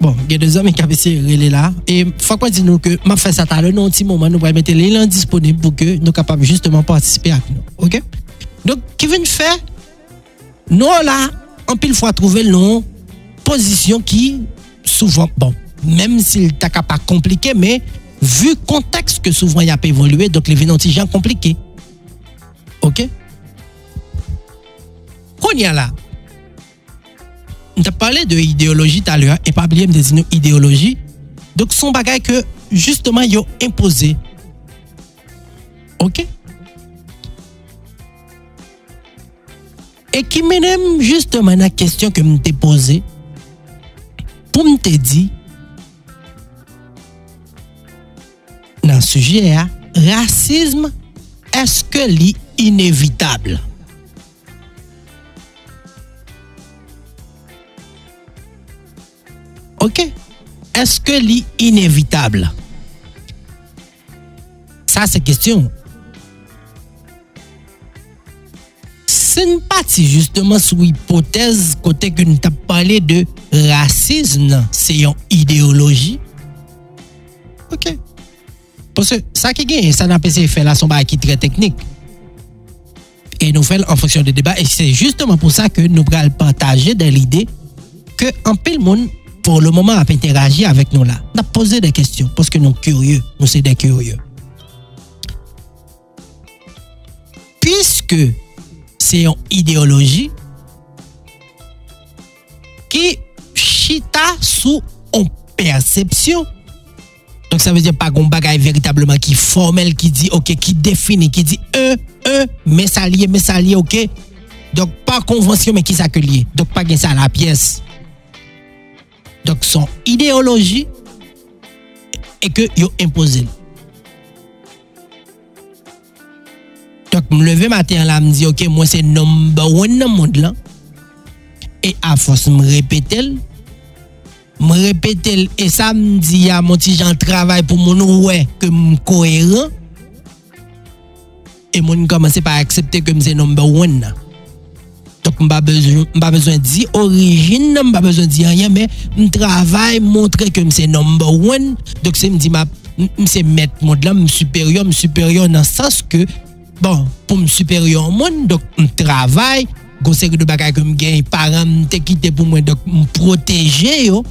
Speaker 1: Bon, il y a deux hommes qui ont essayé là. Et il faut qu'on dise nous que m'a fait ça à l'heure, un petit moment, nous allons mettre les liens disponibles pour que nous capables justement participer à nous. OK? Donc, vient faire, nous là, en pile fois trouver une position qui, souvent, bon, même s'il t'a pas compliqué, mais vu le contexte que souvent il a pas évolué, donc les gens sont compliqués. OK? qu'on y a là, on a parlé de idéologie tout à l'heure, et pas oublier de dire idéologie. Donc, son bagage que, justement, ils ont imposé. OK? Et qui mène justement la question que je t'ai posée, pour me dire, dans le sujet, hein, racisme, est-ce que c'est inévitable? OK Est-ce que c'est inévitable? Ça, c'est question. C'est une partie justement sous hypothèse côté que nous avons parlé de racisme, c'est une idéologie. OK. Parce que ça qui est, ça n'a pas fait là son qui est très technique. Et nous faisons en fonction des débats. Et c'est justement pour ça que nous allons partager de l'idée que en le monde pour le moment, à interagir avec nous là. On a posé des questions parce que nous sommes curieux. Nous sommes des curieux. Puisque c'est une idéologie qui chita sous une perception. Donc ça veut dire pas qu'on bagaille véritablement qui formel, qui dit ok, qui définit, qui dit un, un, mais ça lié, mais ça lié, ok. Donc pas convention, mais qui s'accueille. Donc pas ça à la pièce. Dok son ideoloji e ke yo impose. Dok m leve maten la m di ok mwen se number one nan moun lan. E a fos m repete ah, l. M repete l e sa m di ya moun ti jan travay pou moun ouwe ke m koheran. E moun komanse pa aksepte ke m se number one nan. Tok mba bezwen di orijin, mba bezwen di anyen, men m travay montre ke mse number one. Dok se m di mse met moun la, m superyon, m superyon nan sas ke, bon, pou m superyon moun, dok m travay, gonseri de bagay ke m gen, paran m te kite pou mwen, dok m proteje yo,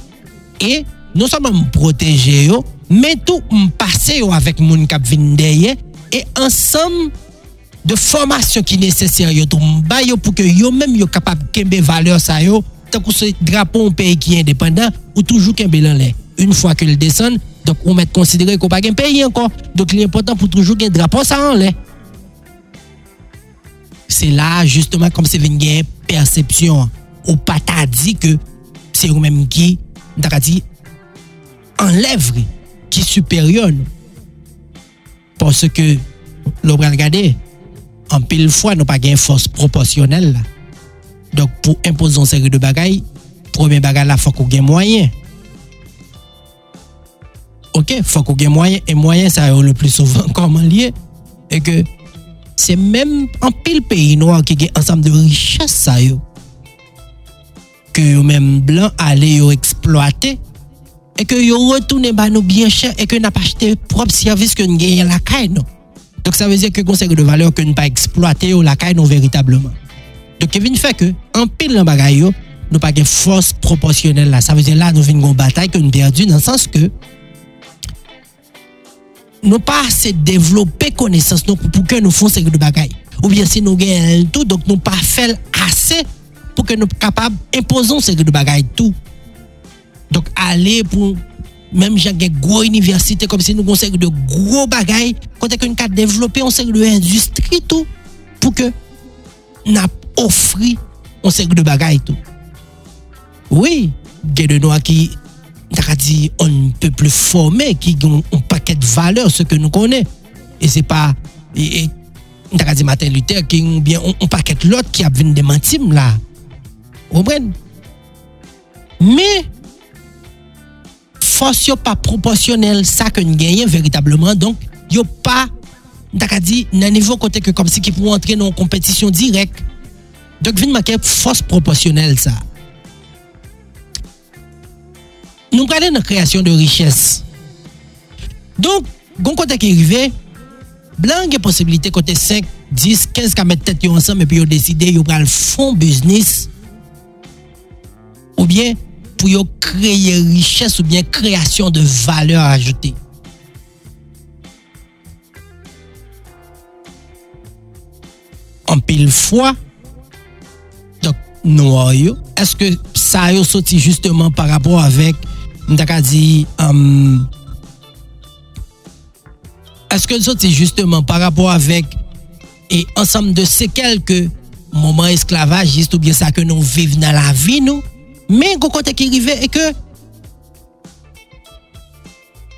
Speaker 1: e non saman m proteje yo, men tou m pase yo avek moun kap vin deye, e ansam m de formation qui nécessaire yo tout. Ba yo pour que yo même yo capable kembe valeur ça yo. Tant que ce drapeau un pays qui est indépendant ou toujours kembe lan l'air. Une fois que le descend donc on met considérer qu'on pas un pays encore. Donc l'important pour toujours un drapeau ça en c'est là justement comme c'est une perception. Ou pas dit que c'est eux même qui dit enlève qui est supérieur parce que l'on regarder an pil fwa nou pa gen fos proporsyonel la. Dok pou impozon seri de bagay, promen bagay la fok ou gen mwayen. Ok, fok ou gen mwayen, e mwayen sa yo le plus souvan koman liye, e ke se menm an pil peyi nou an ki gen ansam de riches sa yo. Ke yo menm blan ale yo eksploate, e ke yo retoune ba nou bien chè, e ke na pa chete prop servis ke nou genye la kay nou. Donc ça veut dire que conseil de valeur que nous pas exploité ou la caille non véritablement. Donc Kevin fait que en pile dans bagaille nous pas une force proportionnelle. Ça veut dire là nous une bataille que nous perdu dans le sens que nous pas assez développer connaissance pour que nous fassions de bagaille. Ou bien si nous gagnons tout donc nous pas fait assez pour que nous capables imposons ces de bagaille tout. Donc aller pour même j'ai une grosse université comme si nous avons de gros bagailles. Quand on a développer on de l'industrie tout pour que n'a offert on sait de bagailles tout. Oui il de noirs qui dit on ne peut plus former qui ont un paquet de valeurs ce que nous connaissons. Et c'est pas et, et dit Martin Luther qui ont bien un paquet de l'autre qui a venu des mentimes là. Vous comprenez? Mais fos yo pa proporsyonel sa ke nou genyen veritableman. Donk, yo pa, tak a di, nan nivou kote ke kom si ki pou antre nan kompetisyon direk. Donk, vin manke fos proporsyonel sa. Nou gade nan kreasyon de riches. Donk, gon kote ki rive, blan gen posibilite kote 5, 10, 15 ka met tet yo ansam epi yo deside yo pral fon biznis ou bien pour créer richesse ou bien création de valeur ajoutée. En pile fois, donc, noir, est-ce que ça a sorti justement par rapport avec, dit, um, est-ce que sorti justement par rapport avec et ensemble de ces quelques moments esclavagistes ou bien ça que nous vivons dans la vie, nous? Men, go kote ki rive e ke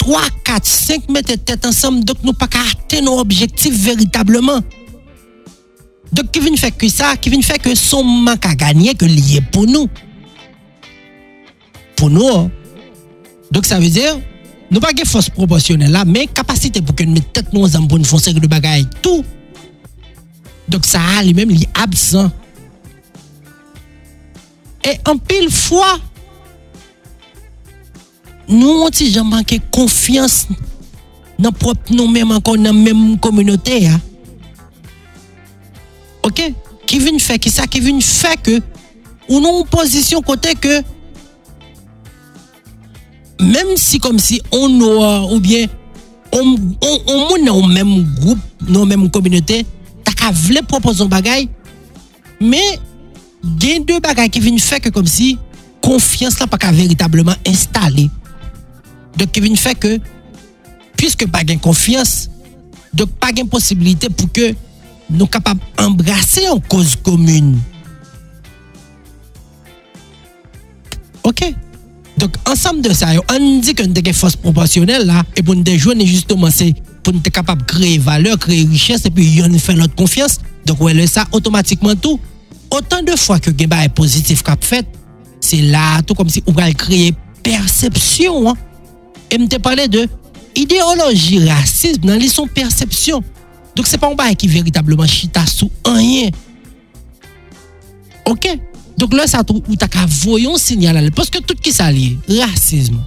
Speaker 1: 3, 4, 5 mette tèt ansam dok nou pa ka ate nou objektif veritableman. Dok ki vin fè ki sa, ki vin fè ki son man ka ganyen ke liye pou nou. Pou nou, oh. Dok sa vezir, nou pa ge fos proporsyonel la, men kapasite pou ke nou mette tèt nou ansam pou nou fonsèk de bagay tout. Dok sa a li men li absan. E an pil fwa, nou an ti jan manke konfians nan prop nou menm ankon nan menm kominote ya. Ok? Ki vin fè ki sa, ki vin fè ke ou nou ou posisyon kote ke menm si kom si on nou uh, ou bien on, on, on moun nan ou menm group, nan ou menm kominote, tak avle propos an bagay, men gen de bagay ki vin fè ke kom si konfians la pa ka veritableman installe. Dok ki vin fè ke pwiske pa gen konfians, dok pa gen posibilite pou ke nou kapab embrase an koz komune. Ok? Dok ansam de sa yo, an di ke nou te gen fos proporsyonel la, e pou nou te jwene justoman se pou nou te kapab kreye valeur, kreye richesse, e pi yon fè lot konfians, dok wè le sa otomatikman tou. Otan de fwa ke gen ba e pozitif kap fet, se la tou kom si ou pral kreye persepsyon. An. E mte pale de ideoloji rasism nan li son persepsyon. Dok se pa ou ba e ki veritableman chita sou anyen. Ok? Dok lè sa tou ou ta ka voyon sinyal alè. Poske tout ki sa li, rasism.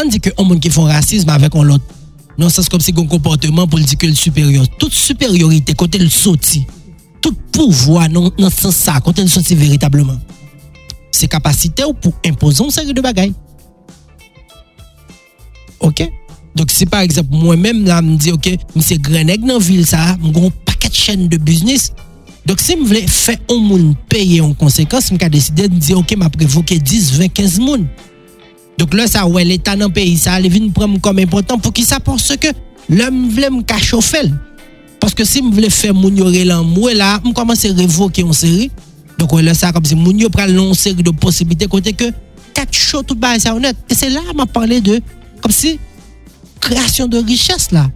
Speaker 1: An di ke an moun ki fon rasism avèk an lot. Non sas kom si gon komporteman pou l di ke l superior. Tout superiorite kote l soti. tout pouvoi nan, nan san sa konten sou ti veritableman. Se kapasite ou pou impozon seri de bagay. Ok? Dok se par exemple mwen men la m di ok, mi se grenèk nan vil sa, m goun paket chen de biznis. Dok se m vle fè on moun peye yon konsekans, m ka deside m di ok, m aprevoke 10, 20, 15 moun. Dok lè sa wè l'Etat nan peyi sa, lè vin prèm kom important pou ki sa porsè ke lè m vle m ka chofèl. Paske si m vle fè moun yo relan mwen la, m komanse revoke yon seri. Donk wè lè sa kom si moun yo pral non seri de posibite kote ke kat chou tout ba yon sa honet. E se la m ap parle de kom si kreasyon de riches la.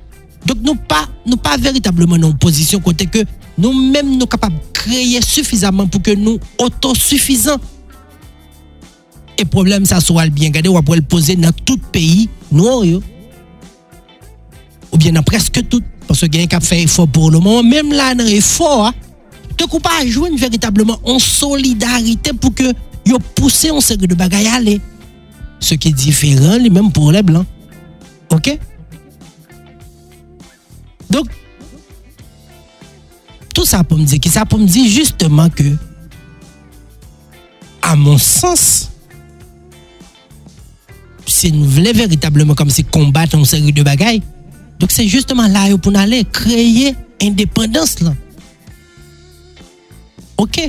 Speaker 1: Donk nou pa, nou pa veritableman nou posisyon kote ke nou menm nou kapab kreye sufizaman pou ke nou otosufizan. E problem sa sou al bien gade wap wèl pose nan tout peyi nou yo. Ou bien nan preske tout. Parce que quelqu'un qui fait effort pour le moment, même là, dans effort, tu ne pas jouer véritablement en solidarité pour que vous poussez en série de bagailles aller. Ce qui est différent, même pour les blancs. OK? Donc, tout ça pour me dire, ça pour me dire justement que, à mon sens, si nous voulons véritablement comme si combattre une série de bagailles, donc c'est justement là pour aller créer indépendance là. OK?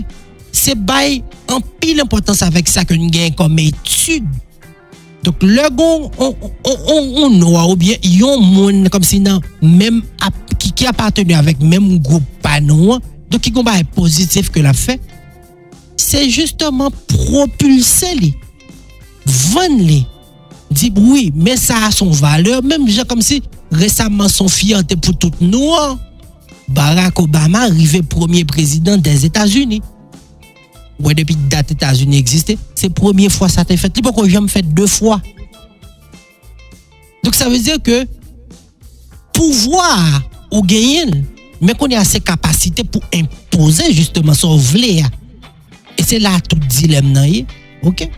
Speaker 1: C'est bail en pile importance avec ça que nous gagnons comme étude. Donc le gon on on on ou bien yon monde comme si non même qui qui appartenu avec même groupe pas donc qui combat positif que l'a fait c'est justement propulser les vendre les dit oui, mais ça a son valeur, même comme si récemment son fierté pour tout nous. Barack Obama arrivé premier président des États-Unis. Ouais, depuis date États-Unis existait, c'est la première fois ça été fait. Pourquoi je me fait deux fois? Donc ça veut dire que pouvoir ou gagner, mais qu'on a assez capacités pour imposer justement son vlé. Et c'est là tout dilemme. OK?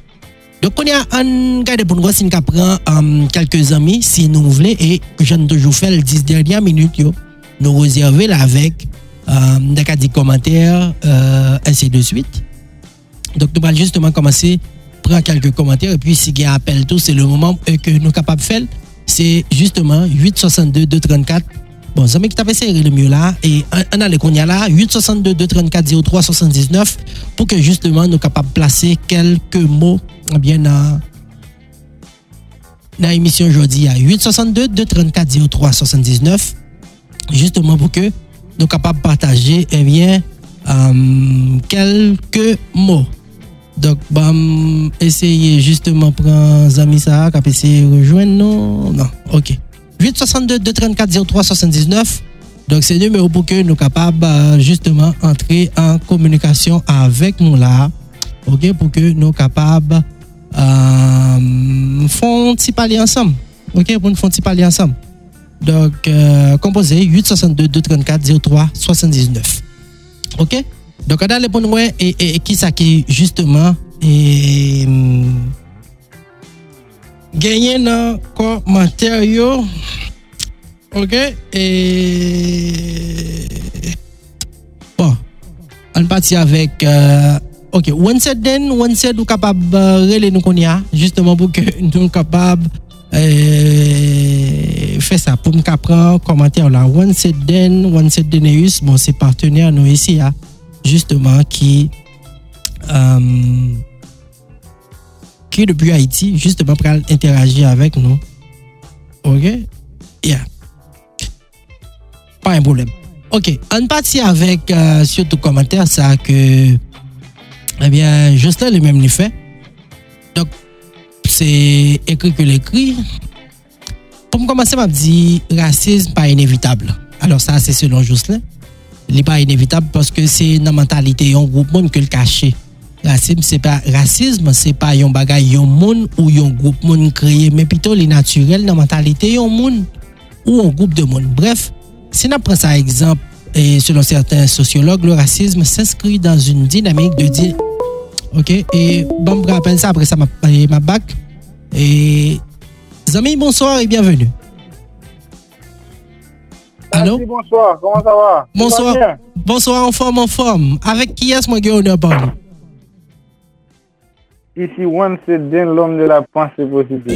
Speaker 1: Donc, on a un gars pour nous, si nous prenons quelques amis, si nous voulons, et je ne toujours fait les 10 dernières minutes, nous réserver avec euh, des commentaires, euh, ainsi de suite. Donc, nous allons justement commencer prendre quelques commentaires, et puis si il y a appel tout, c'est le moment que nous sommes capables de faire. C'est justement 862 234 Bon, ça qui t'a serré le mieux là. Et on a le qu'on là, 862 234 03 79 pour que justement nous capables de placer quelques mots eh bien dans l'émission aujourd'hui à 862 234 03 79 justement pour que nous capables de partager eh bien euh, quelques mots. Donc, bon, essayez justement prendre amis ça, essayer de rejoindre nous. Non, ok. 862 234 03 79. Donc, c'est le numéro pour que nous capables euh, justement entrer en communication avec nous là. OK, pour que nous capables euh, font parler ensemble. OK, pour nous font parler ensemble. Donc, euh, composé 862 234 03 79. OK? Donc, on a les bonnes et, et, qui ça qui justement et gagner dans commentaire OK et bon on partit avec euh, OK one set then one set nous capable reler nous justement pour que nous capable euh, faire ça. Pour me prendre commentaire là one set then one set Deneus. Bon c'est partenaire nous ici hein, justement qui euh, qui depuis Haïti, justement pour interagir avec nous. OK? Yeah. Pas un problème. OK. On partit avec euh, surtout commentaire ça que eh bien, Justin le même fait. Donc, c'est écrit que l'écrit. Pour commencer, m'a dit racisme pas inévitable. Alors ça, c'est selon Jocelyn. Il n'est pas inévitable parce que c'est une mentalité, un groupe monde que le cacher. Racisme, c'est pas racisme, c'est pas un bagage, un monde ou un groupe monde créé, mais plutôt les naturels, la mentalité, un monde ou un groupe de monde. Bref, si on prend ça exemple, et selon certains sociologues, le racisme s'inscrit dans une dynamique de dire, ok, et bon, je rappelle ça après ça, ma, ma bac. Et, amis, bonsoir et bienvenue.
Speaker 2: Allô? bonsoir, comment ça va?
Speaker 1: Bonsoir, bonsoir, en forme, en forme. Avec qui est-ce que je parler?
Speaker 2: Iti wanset den l'om de la panse positif.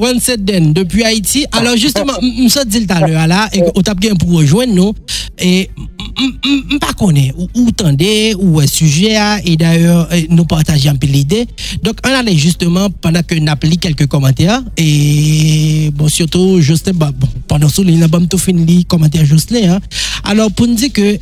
Speaker 1: Wanset den, depi Haiti. Alors justement, msa dil talera la, ou tap gen pou rejoen nou, mpa konen, ou tende, ou suje a, et d'ailleurs, euh, nou partaje anpe l'ide. Donc, an ale justement, pandan ke nap li kelke komantea, et bon, surtout, Jostin, bon, pandan sou li nan bam tou fin li komantea Jostin, alors pou n di ke,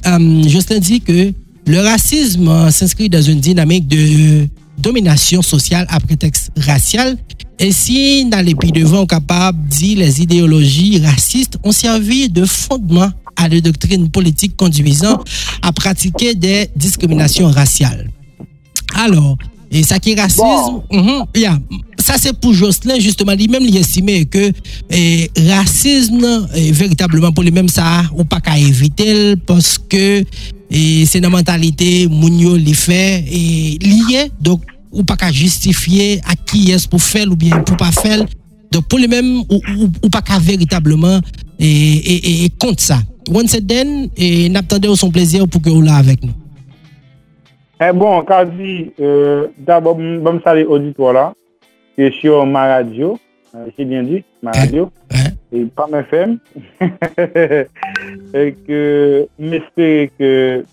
Speaker 1: Jostin di ke, le racisme s'inscrit dans une dynamique de domination sociale à prétexte racial. Et si dans les pays devant capable dit les idéologies racistes ont servi de fondement à la doctrine politique conduisant à pratiquer des discriminations raciales. Alors, et ça qui est racisme, mhm, ça c'est pour Jocelyn justement, lui-même il estimé que racisme véritablement pour lui-même ça ou pas qu'à éviter parce que e se nan mentalite moun yo li fe e liye, dok ou pa ka justifiye a ki yes pou fel ou bien pou pa fel, dok pou le men ou, ou, ou pa ka veritableman e, e, e, e kont sa. Once again, e nap tande ou son plezier pou ke ou la avek nou.
Speaker 2: E eh bon, kazi, euh, dabo bom sali auditwa la, ke si yo ma radyo, si bien di, ma radyo, e, et pas ma femme. et que j'espère que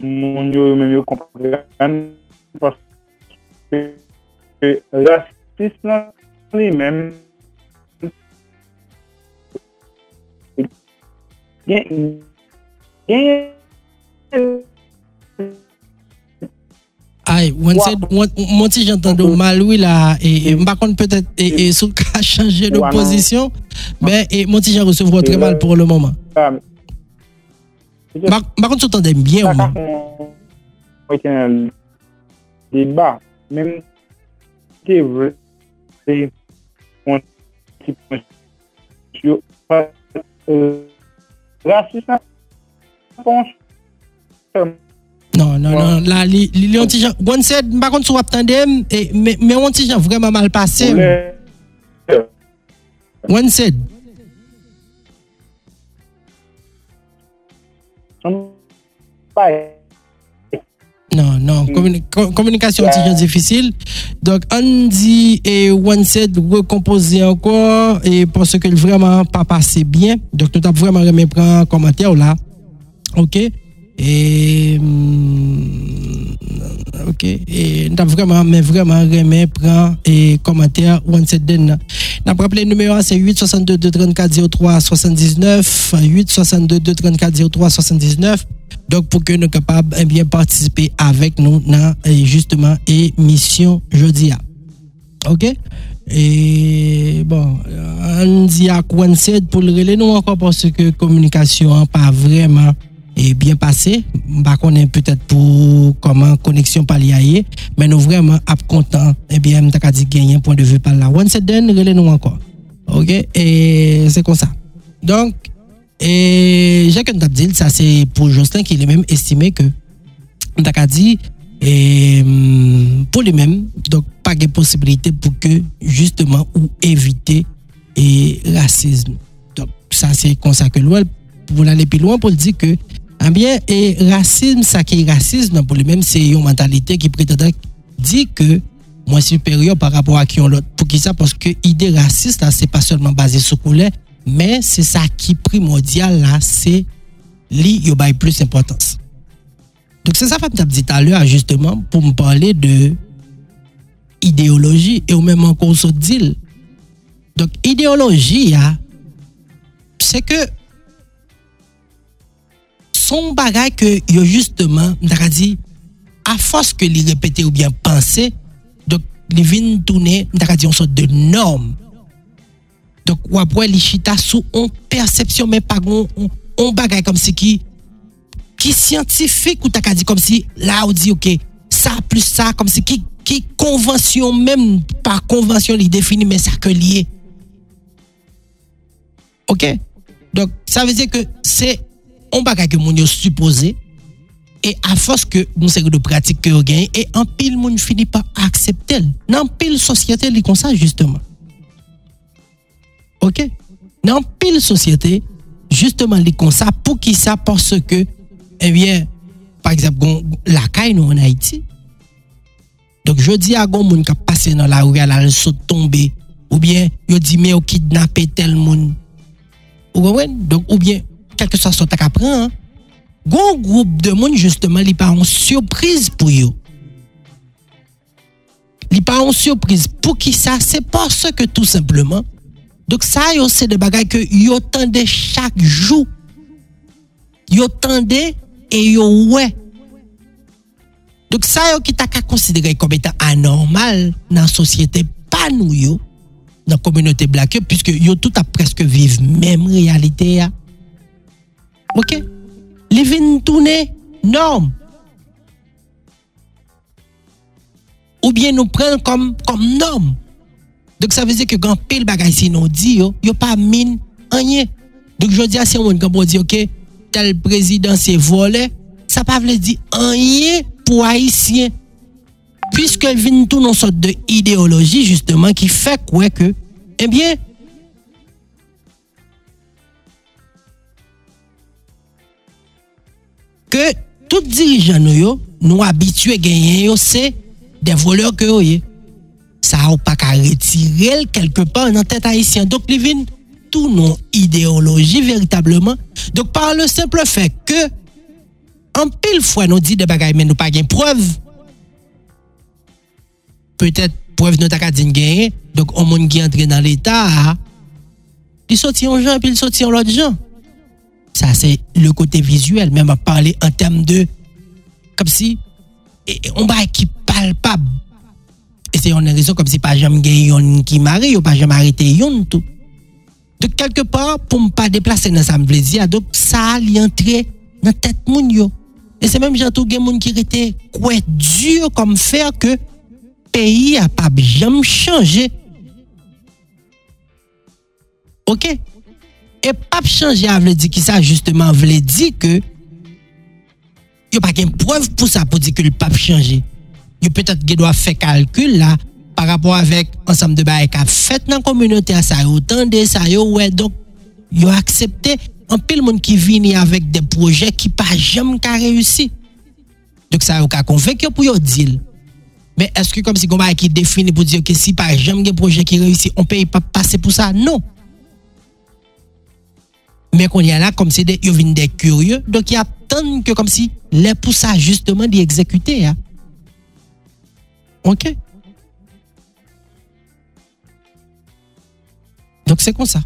Speaker 2: mon Dieu me comprenne parce que le racisme lui-même
Speaker 1: Aïe, moi si j'entends mal, oui, là, et, par contre, peut-être, et, et sous cas changer de position, mais moi si j'en recevoir très mal pour le moment. Par contre, j'entendais bien, moi.
Speaker 2: débat, même c'est vrai, c'est un petit peu racisme
Speaker 1: non, non, non. Là, li, li, on ti jan, gwan sed, mba kont sou ap tandem, e, me, me on ti jan vreman mal pase. Gwan sed. Non, non, communication ti jan difficile. Donc, on dit, et one set recomposer encore, et parce que vraiment pas passé bien. Donc, nous avons vraiment remis un commentaire là. OK? Et, mm, ok, et nous vraiment, mais vraiment, remet, prend et commentaire, one set den. N'a rappelé numéro c'est 862 234 03 79, 862 234 03 79. Donc, pour que nous capables de bien participer avec nous dans justement émission jeudi. OK? Et bon, on dit à pour le relais, nous encore parce que communication pas vraiment et bien passé. Par contre, peut-être pour comment connexion par l'IAE, mais nous vraiment content et bien m'ta dit gagner un point de vue par là. Den relais nous encore. OK? Et c'est comme ça. Donc et Jacques dit ça c'est pour Justin qui est même estimé que m'ta dit et hum, pour lui même donc pas de possibilité pour que justement ou éviter et racisme. Donc ça c'est comme ça que pour aller plus loin pour dire que eh bien, et racisme, ça qui est racisme, c'est une mentalité qui prétend dire que moi supérieur par rapport à qui on l'autre. Pour qui ça? Parce que l'idée raciste, là, c'est pas seulement basé sur couleur, mais c'est ça qui est primordial, c'est il plus d'importance. Donc, c'est ça que je dit tout à l'heure, justement, pour me parler de idéologie et au même encore se dit. Donc, idéologie, c'est que son bagage que yo justement dit à force que les répéter ou bien penser donc les vins tourner dit une sorte de norme. Donc ou après les chita sous on perception mais pas on, on bagage comme si qui qui scientifique ou t'as dit comme si là on dit OK ça plus ça comme si qui qui convention même par convention les définit mais ça que lié. OK? Donc ça veut dire que c'est on baka ke moun yo suppose, e a fos ke moun seri de pratik ke yo genye, e an pil moun fini pa akseptel. Nan pil sosyete li konsa, justeman. Ok? Nan pil sosyete, justeman li konsa, pou ki sa, parce ke, ebyen, eh par exemple, lakay nou an Haiti, donk jodi a gon moun ka pase nan la ou ya la reso tombe, ou bien, yo di me yo kidnapé tel moun. Ou bien, quelque chose soit à prendre, hein. gon groupe de monde, justement, il pas en surprise pour eux. Il pas en surprise. Pour qui ça? C'est parce que tout simplement, donc ça, c'est des bagages que yo tendez chaque jour. Yo tendez et yo ouais. Donc ça, qui t'a considéré comme étant anormal dans la société, pas nous yo, dans la communauté black, puisque yo tout a presque vivre même réalité. Ok? Li vin toune norm. Ou bien nou pren kom, kom norm. Dok sa veze ke gan pel bagay si nou di yo, yo pa min anye. Dok jodi asyon moun kan pou di, ok, tel prezident se vole, sa pa vle di anye pou haisyen. Piske vin tou nou sot de ideoloji, justeman, ki fek wè ke, ebyen, eh ke tout dirijan nou yo nou abitue genyen yo se de voleur ke yo ye. Sa ou pa ka retirel kelke pan nan tet haisyen. Dok li vin tou nou ideoloji veritableman. Dok par le simple fe ke an pil fwa nou di de bagay men nou pa gen preuve. Petet preuve nou ta ka din genyen. Dok an moun gen entre nan l'Etat. Li soti an jan, pil soti an lot jan. Ça, c'est le côté visuel, même à parler en termes de. Comme si. On va qui palpable et c'est une raison comme si pas jamais yon qui marie ou pas jamais arrêté yon tout. De quelque part, pour ne pas déplacer dans sa plaisir, donc ça li entrer dans tête moun yo. Et c'est même gens tout moun qui était quoi dur comme faire que pays a pas jamais changé. OK? E pap chanje a vle di ki sa justeman vle di ke yo pa gen preuve pou sa pou di ke l pap chanje. Yo petat ge do a fe kalkul la par rapport avek ansam de baye ka fet nan komyonote a sa yo tende, sa yo we. Donk yo aksepte an pil moun ki vini avek de proje ki pa jem ka reyusi. Donk sa yo ka konvek yo pou yo dil. Men eske kom si kon baye ki defini pou di yo ke si pa jem gen proje ki reyusi, on pe yi pa pase pou sa? Non. Mais qu'on y a là comme si des viennent des curieux donc il y a tant que comme si les pour ça justement d'exécuter hein. Ok. Donc c'est comme ça.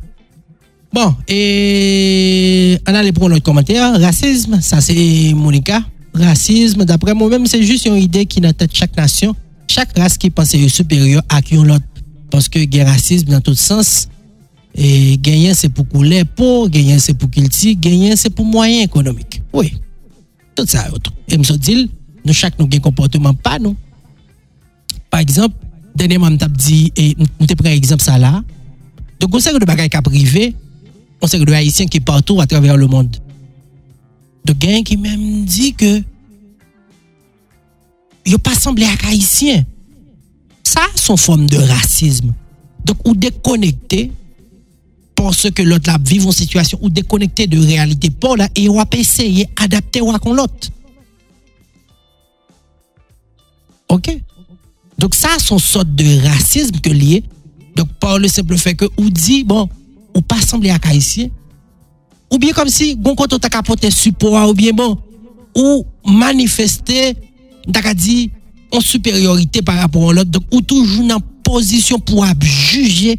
Speaker 1: Bon, et on allait pour notre commentaire. Racisme, ça c'est Monica. Racisme, d'après moi-même, c'est juste une idée qui n'a tête chaque nation, chaque race qui pense être supérieure à qui on l'autre. Parce que il racisme dans tout sens. Et gagner, c'est pour couler pour, gagner, c'est pour qu'il gagner, c'est pour moyen économique. Oui. Tout ça, autre. Et me dit, nous, chaque nous, un comportement pas, nous. Par exemple, dernièrement, je dit, et je prends exemple ça là. Donc, on sait de bagages qui privé, on de haïtiens qui partout à travers le monde. Donc, il qui même dit que il pas semblé à haïtien. Ça, c'est forme de racisme. Donc, ou déconnecté parce que l'autre là vit une situation ou déconnecté de réalité pour là et on va essayer d'adapter à l'autre. OK? Donc ça, une sorte de racisme que lié. Donc par le simple fait que ou dit, bon, ou pas sembler à haïtien, ou bien comme si, bon, quand on t'a capoté support, ou bien bon, ou manifester, t'a dit, en supériorité par rapport à l'autre, donc ou toujours en position pour juger.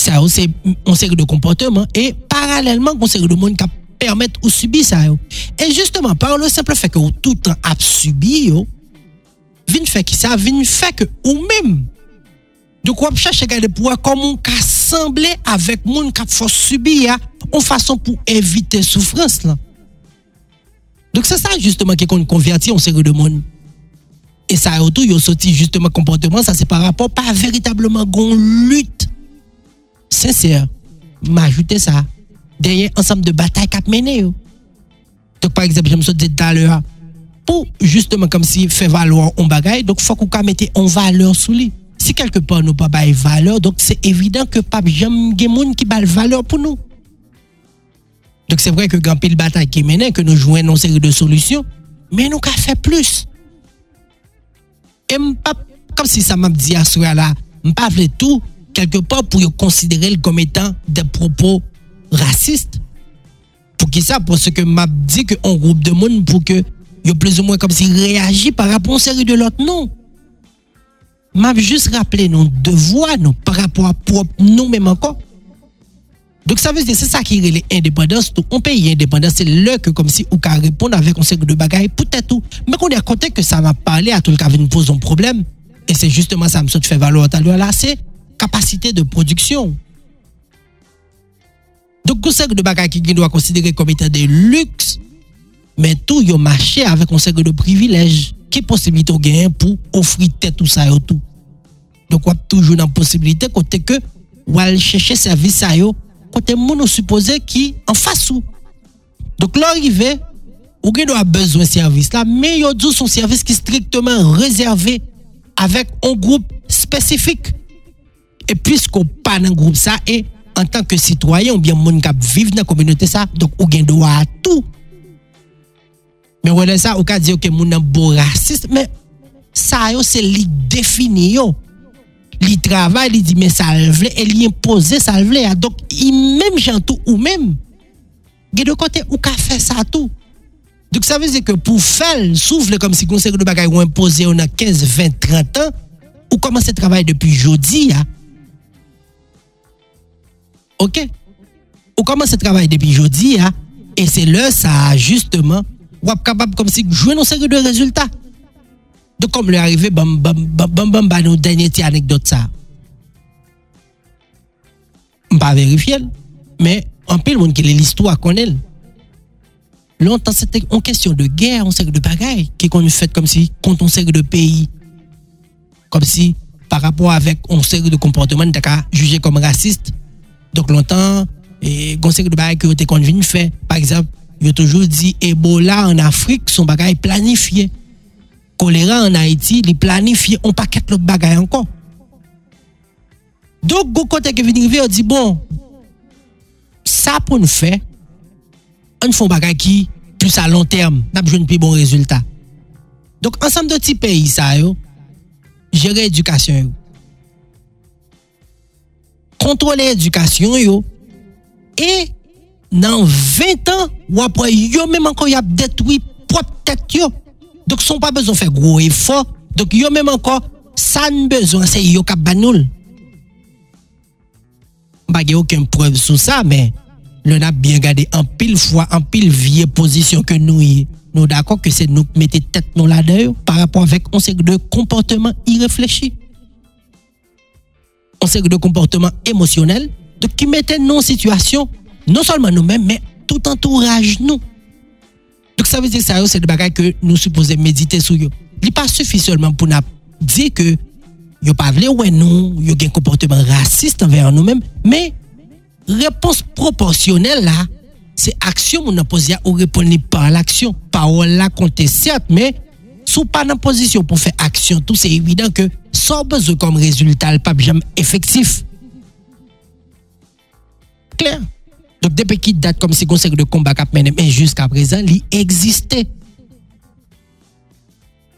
Speaker 1: Ça, c'est une série de comportements et parallèlement, une série de monde qui permettent ou subir ça. Et justement, par le simple fait que tout le temps a subi, vin fait qui ça vin fait que ou même de quoi chercher garder pour comment s'assembler avec moun qui faut subir en façon pour éviter souffrance là donc c'est ça justement qui qu'on convertit en série de monde et ça autour yo sorti justement comportement ça c'est par rapport pas véritablement une lutte sincère m'ajouter ça derrière ensemble de batailles qu'a mené donc par exemple je me suis dit tout à l'heure pour justement comme si fait valoir un bagage, donc faut qu'on mette en valeur sous lui. Si quelque part nous pas valeur, donc c'est évident que pas jamais gen qui bal valeur pour nous. Donc c'est vrai que grand pile bataille qui menait, que nous jouons une série de solutions, mais nous avons fait plus. Et pas comme si ça m'a dit à ce là, pas tout quelque part pour considérer comme étant des propos racistes. Pour qui ça? Parce que m'a dit qu'un groupe de monde pour que yo plus ou moins comme si réagit par rapport à une série de l'autre non. M'a juste rappelé nos devoirs nous par rapport à nous-mêmes encore. Donc ça veut dire c'est ça qui est l'indépendance. On pays indépendance, c'est le que comme si peut répondre avec un série de bagailles, peut-être tout. Mais qu'on est à côté que ça va parler à tout le cas nous pose un problème. Et c'est justement ça que fait valoir tout à l'heure là, c'est capacité de production. Donc, série de bagailles qui doit considérer comme étant des luxe, mais tout yo marché avec un série de privilèges qui possibilité gain pour offrir tout ça et tout. Donc, on a toujours une possibilité côté que ou chercher service ça yo côté mon supposé qui en face ou. Donc, l'arrivée ou doit besoin de service là, mais yo dit son service qui est strictement réservé avec un groupe spécifique. Et puisqu'on pas dans un groupe ça et en tant que citoyen ou bien monde qui vivent dans la communauté ça, donc on a droit à tout. Mais voilà ça, on peut dire que mon bon raciste, mais ça c'est li défini yo. Li travail, li dit mais ça le et li impose ça le Donc il même gens tout ou même. de côté ou ka fait ça tout. Donc ça veut dire que pour faire souffle comme si conseil de bagaille ou imposé on a 15, 20, 30 ans, ou commence à travailler depuis jeudi, hein? OK? Ou commence à travailler depuis jeudi, hein? et c'est là, ça, justement, ou capable comme si jouer nos série de résultats. Donc, comme le arrivé, bam, bam, bam, bam, bam, bam, nos dernières anecdotes, ça. Je pas vérifier, mais en pile, monde qui l'histoire connaît. Longtemps, c'était en question de guerre, on série de bagaille, qui qu'on fait comme si, contre on série de pays. Comme si, par rapport avec on série de comportements, d'accord, jugé comme raciste. Dok lontan, e, gonsek de bagay ki yo te konvin fè. Par exemple, yo toujou di Ebola an Afrik son bagay planifiye. Kolera an Haiti li planifiye, on pa ket lot bagay ankon. Dok go kote ke vinrive yo di bon, sa pou nou fè, an fon bagay ki plus a long term, nap joun pi bon rezultat. Dok ansam do ti peyi sa yo, jere edukasyon yo. Contrôler l'éducation, et dans 20 ans, ou après, yo même encore, a détruit propre tête. Donc, sont pas besoin de faire gros effort. Donc, yo même encore, ça n'a besoin, c'est yo qui banoul. Pas aucune preuve sur ça, mais le n'a bien gardé en pile fois, en pile vieille position que nous Nous d'accord que c'est nous mettons tête nous là-dedans par rapport sait de comportement irréfléchi. On sait de comportement émotionnel donc qui mettait nous en situation, non seulement nous-mêmes, mais tout entourage nous. Donc ça veut dire que c'est des bagages que nous supposons méditer sur eux. Il n'est pas suffit seulement pour nous dire que a pas voulu ouais nous, a un comportement raciste envers nous-mêmes, mais réponse proportionnelle là, c'est action on a posé ou répondre par l'action. Parole là compte certes, mais sous pas dans position pour faire action, tout c'est évident que sans besoin comme résultat, pas jamais effectif. Clair? Donc depuis qu'il date comme si conseil de combat cap mais jusqu'à présent, il existait.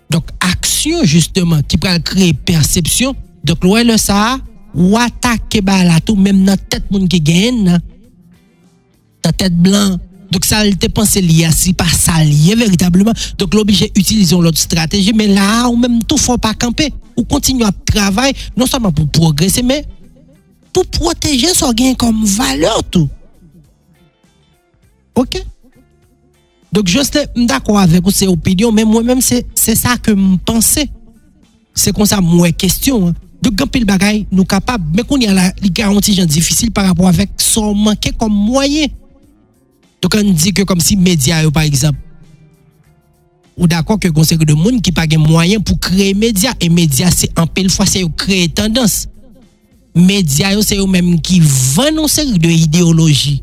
Speaker 1: Donc action justement qui peut créer perception. Donc le ça ou attaquer bah là tout même dans tête moun qui gagne dans tête blanc donc ça te pensé lié si pas ça lié véritablement. Donc l'obligé utiliser l'autre stratégie mais là ou même tout faut pas camper. Ou continuer à travailler non seulement pour progresser mais pour protéger son gain comme valeur tout. OK? Donc je suis d'accord avec ces opinions mais moi même c'est ça que je pensais. C'est comme ça moi question hein. Donc, quand pile bagaille, nous capables, mais qu'on y a la, les garanties difficiles par rapport avec son manqué comme moyen. Donc, on dit que comme si médias, par exemple, ou d'accord que conseil de monde qui pas de moyen pour créer médias et médias c'est en pile fois c'est créer tendance. Médias c'est eux même qui vendent une série de idéologie.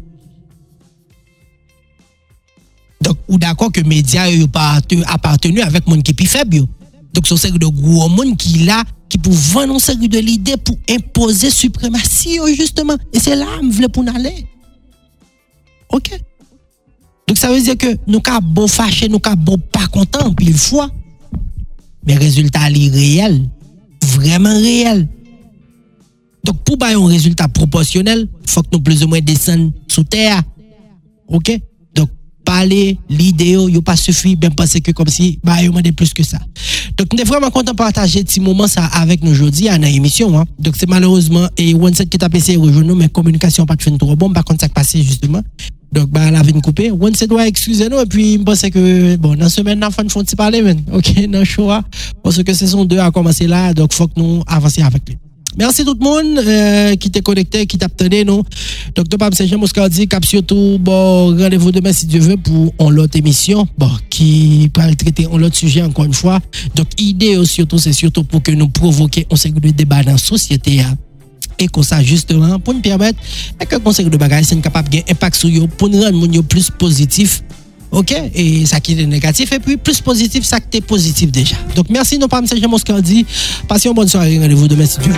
Speaker 1: Donc, ou d'accord que médias ont appartenu avec monde qui plus faible. Donc, c'est série de gros monde qui là qui pour vendre une série de l'idée pour imposer suprématie, justement. Et c'est là que je voulais pour aller. OK? Donc ça veut dire que nous sommes beau fâché, nous sommes pas content, pile fois. Mais résultat est réel. Vraiment réel. Donc pour avoir un résultat proportionnel, il faut que nous plus ou moins descendons sous terre. OK? Donc parler, l'idée, il pas suffi, bien penser que comme si, bah, il de plus que ça. Donc, nous sommes vraiment content de partager ce moment ça avec nous aujourd'hui à l'émission. Hein. Donc, c'est malheureusement, et OneSet qui t'a passé rejoindre nous, mais communication pas trop bon, par contre, ça passé justement. Donc, bah, la vie coupée. OneSet doit excuser nous, et puis, je pense que, bon, dans la semaine, nous font parler, OK, dans le parce que c'est son deux à commencer là, donc, faut que nous avancions avec lui. Merci tout le monde euh, qui t'est connecté, qui t'a obtenu, nous. Docteur Pam Saint-Jean Moscardi, cap surtout, bon, rendez-vous demain si Dieu veut pour une autre émission, bon, qui pourra traiter un autre sujet encore une fois. Donc, idée surtout, c'est surtout pour que nous provoquions un de débat dans la société. Hein. Et qu'on ça, justement, pour nous permettre que le conseil de bagages soit capable un impact sur eux, pour nous rendre plus positif OK? Et ça qui est négatif. Et puis, plus positif, ça qui est positif déjà. Donc, merci, non pas M. Moscardi. Passez une bonne soirée. Rendez-vous demain si Dieu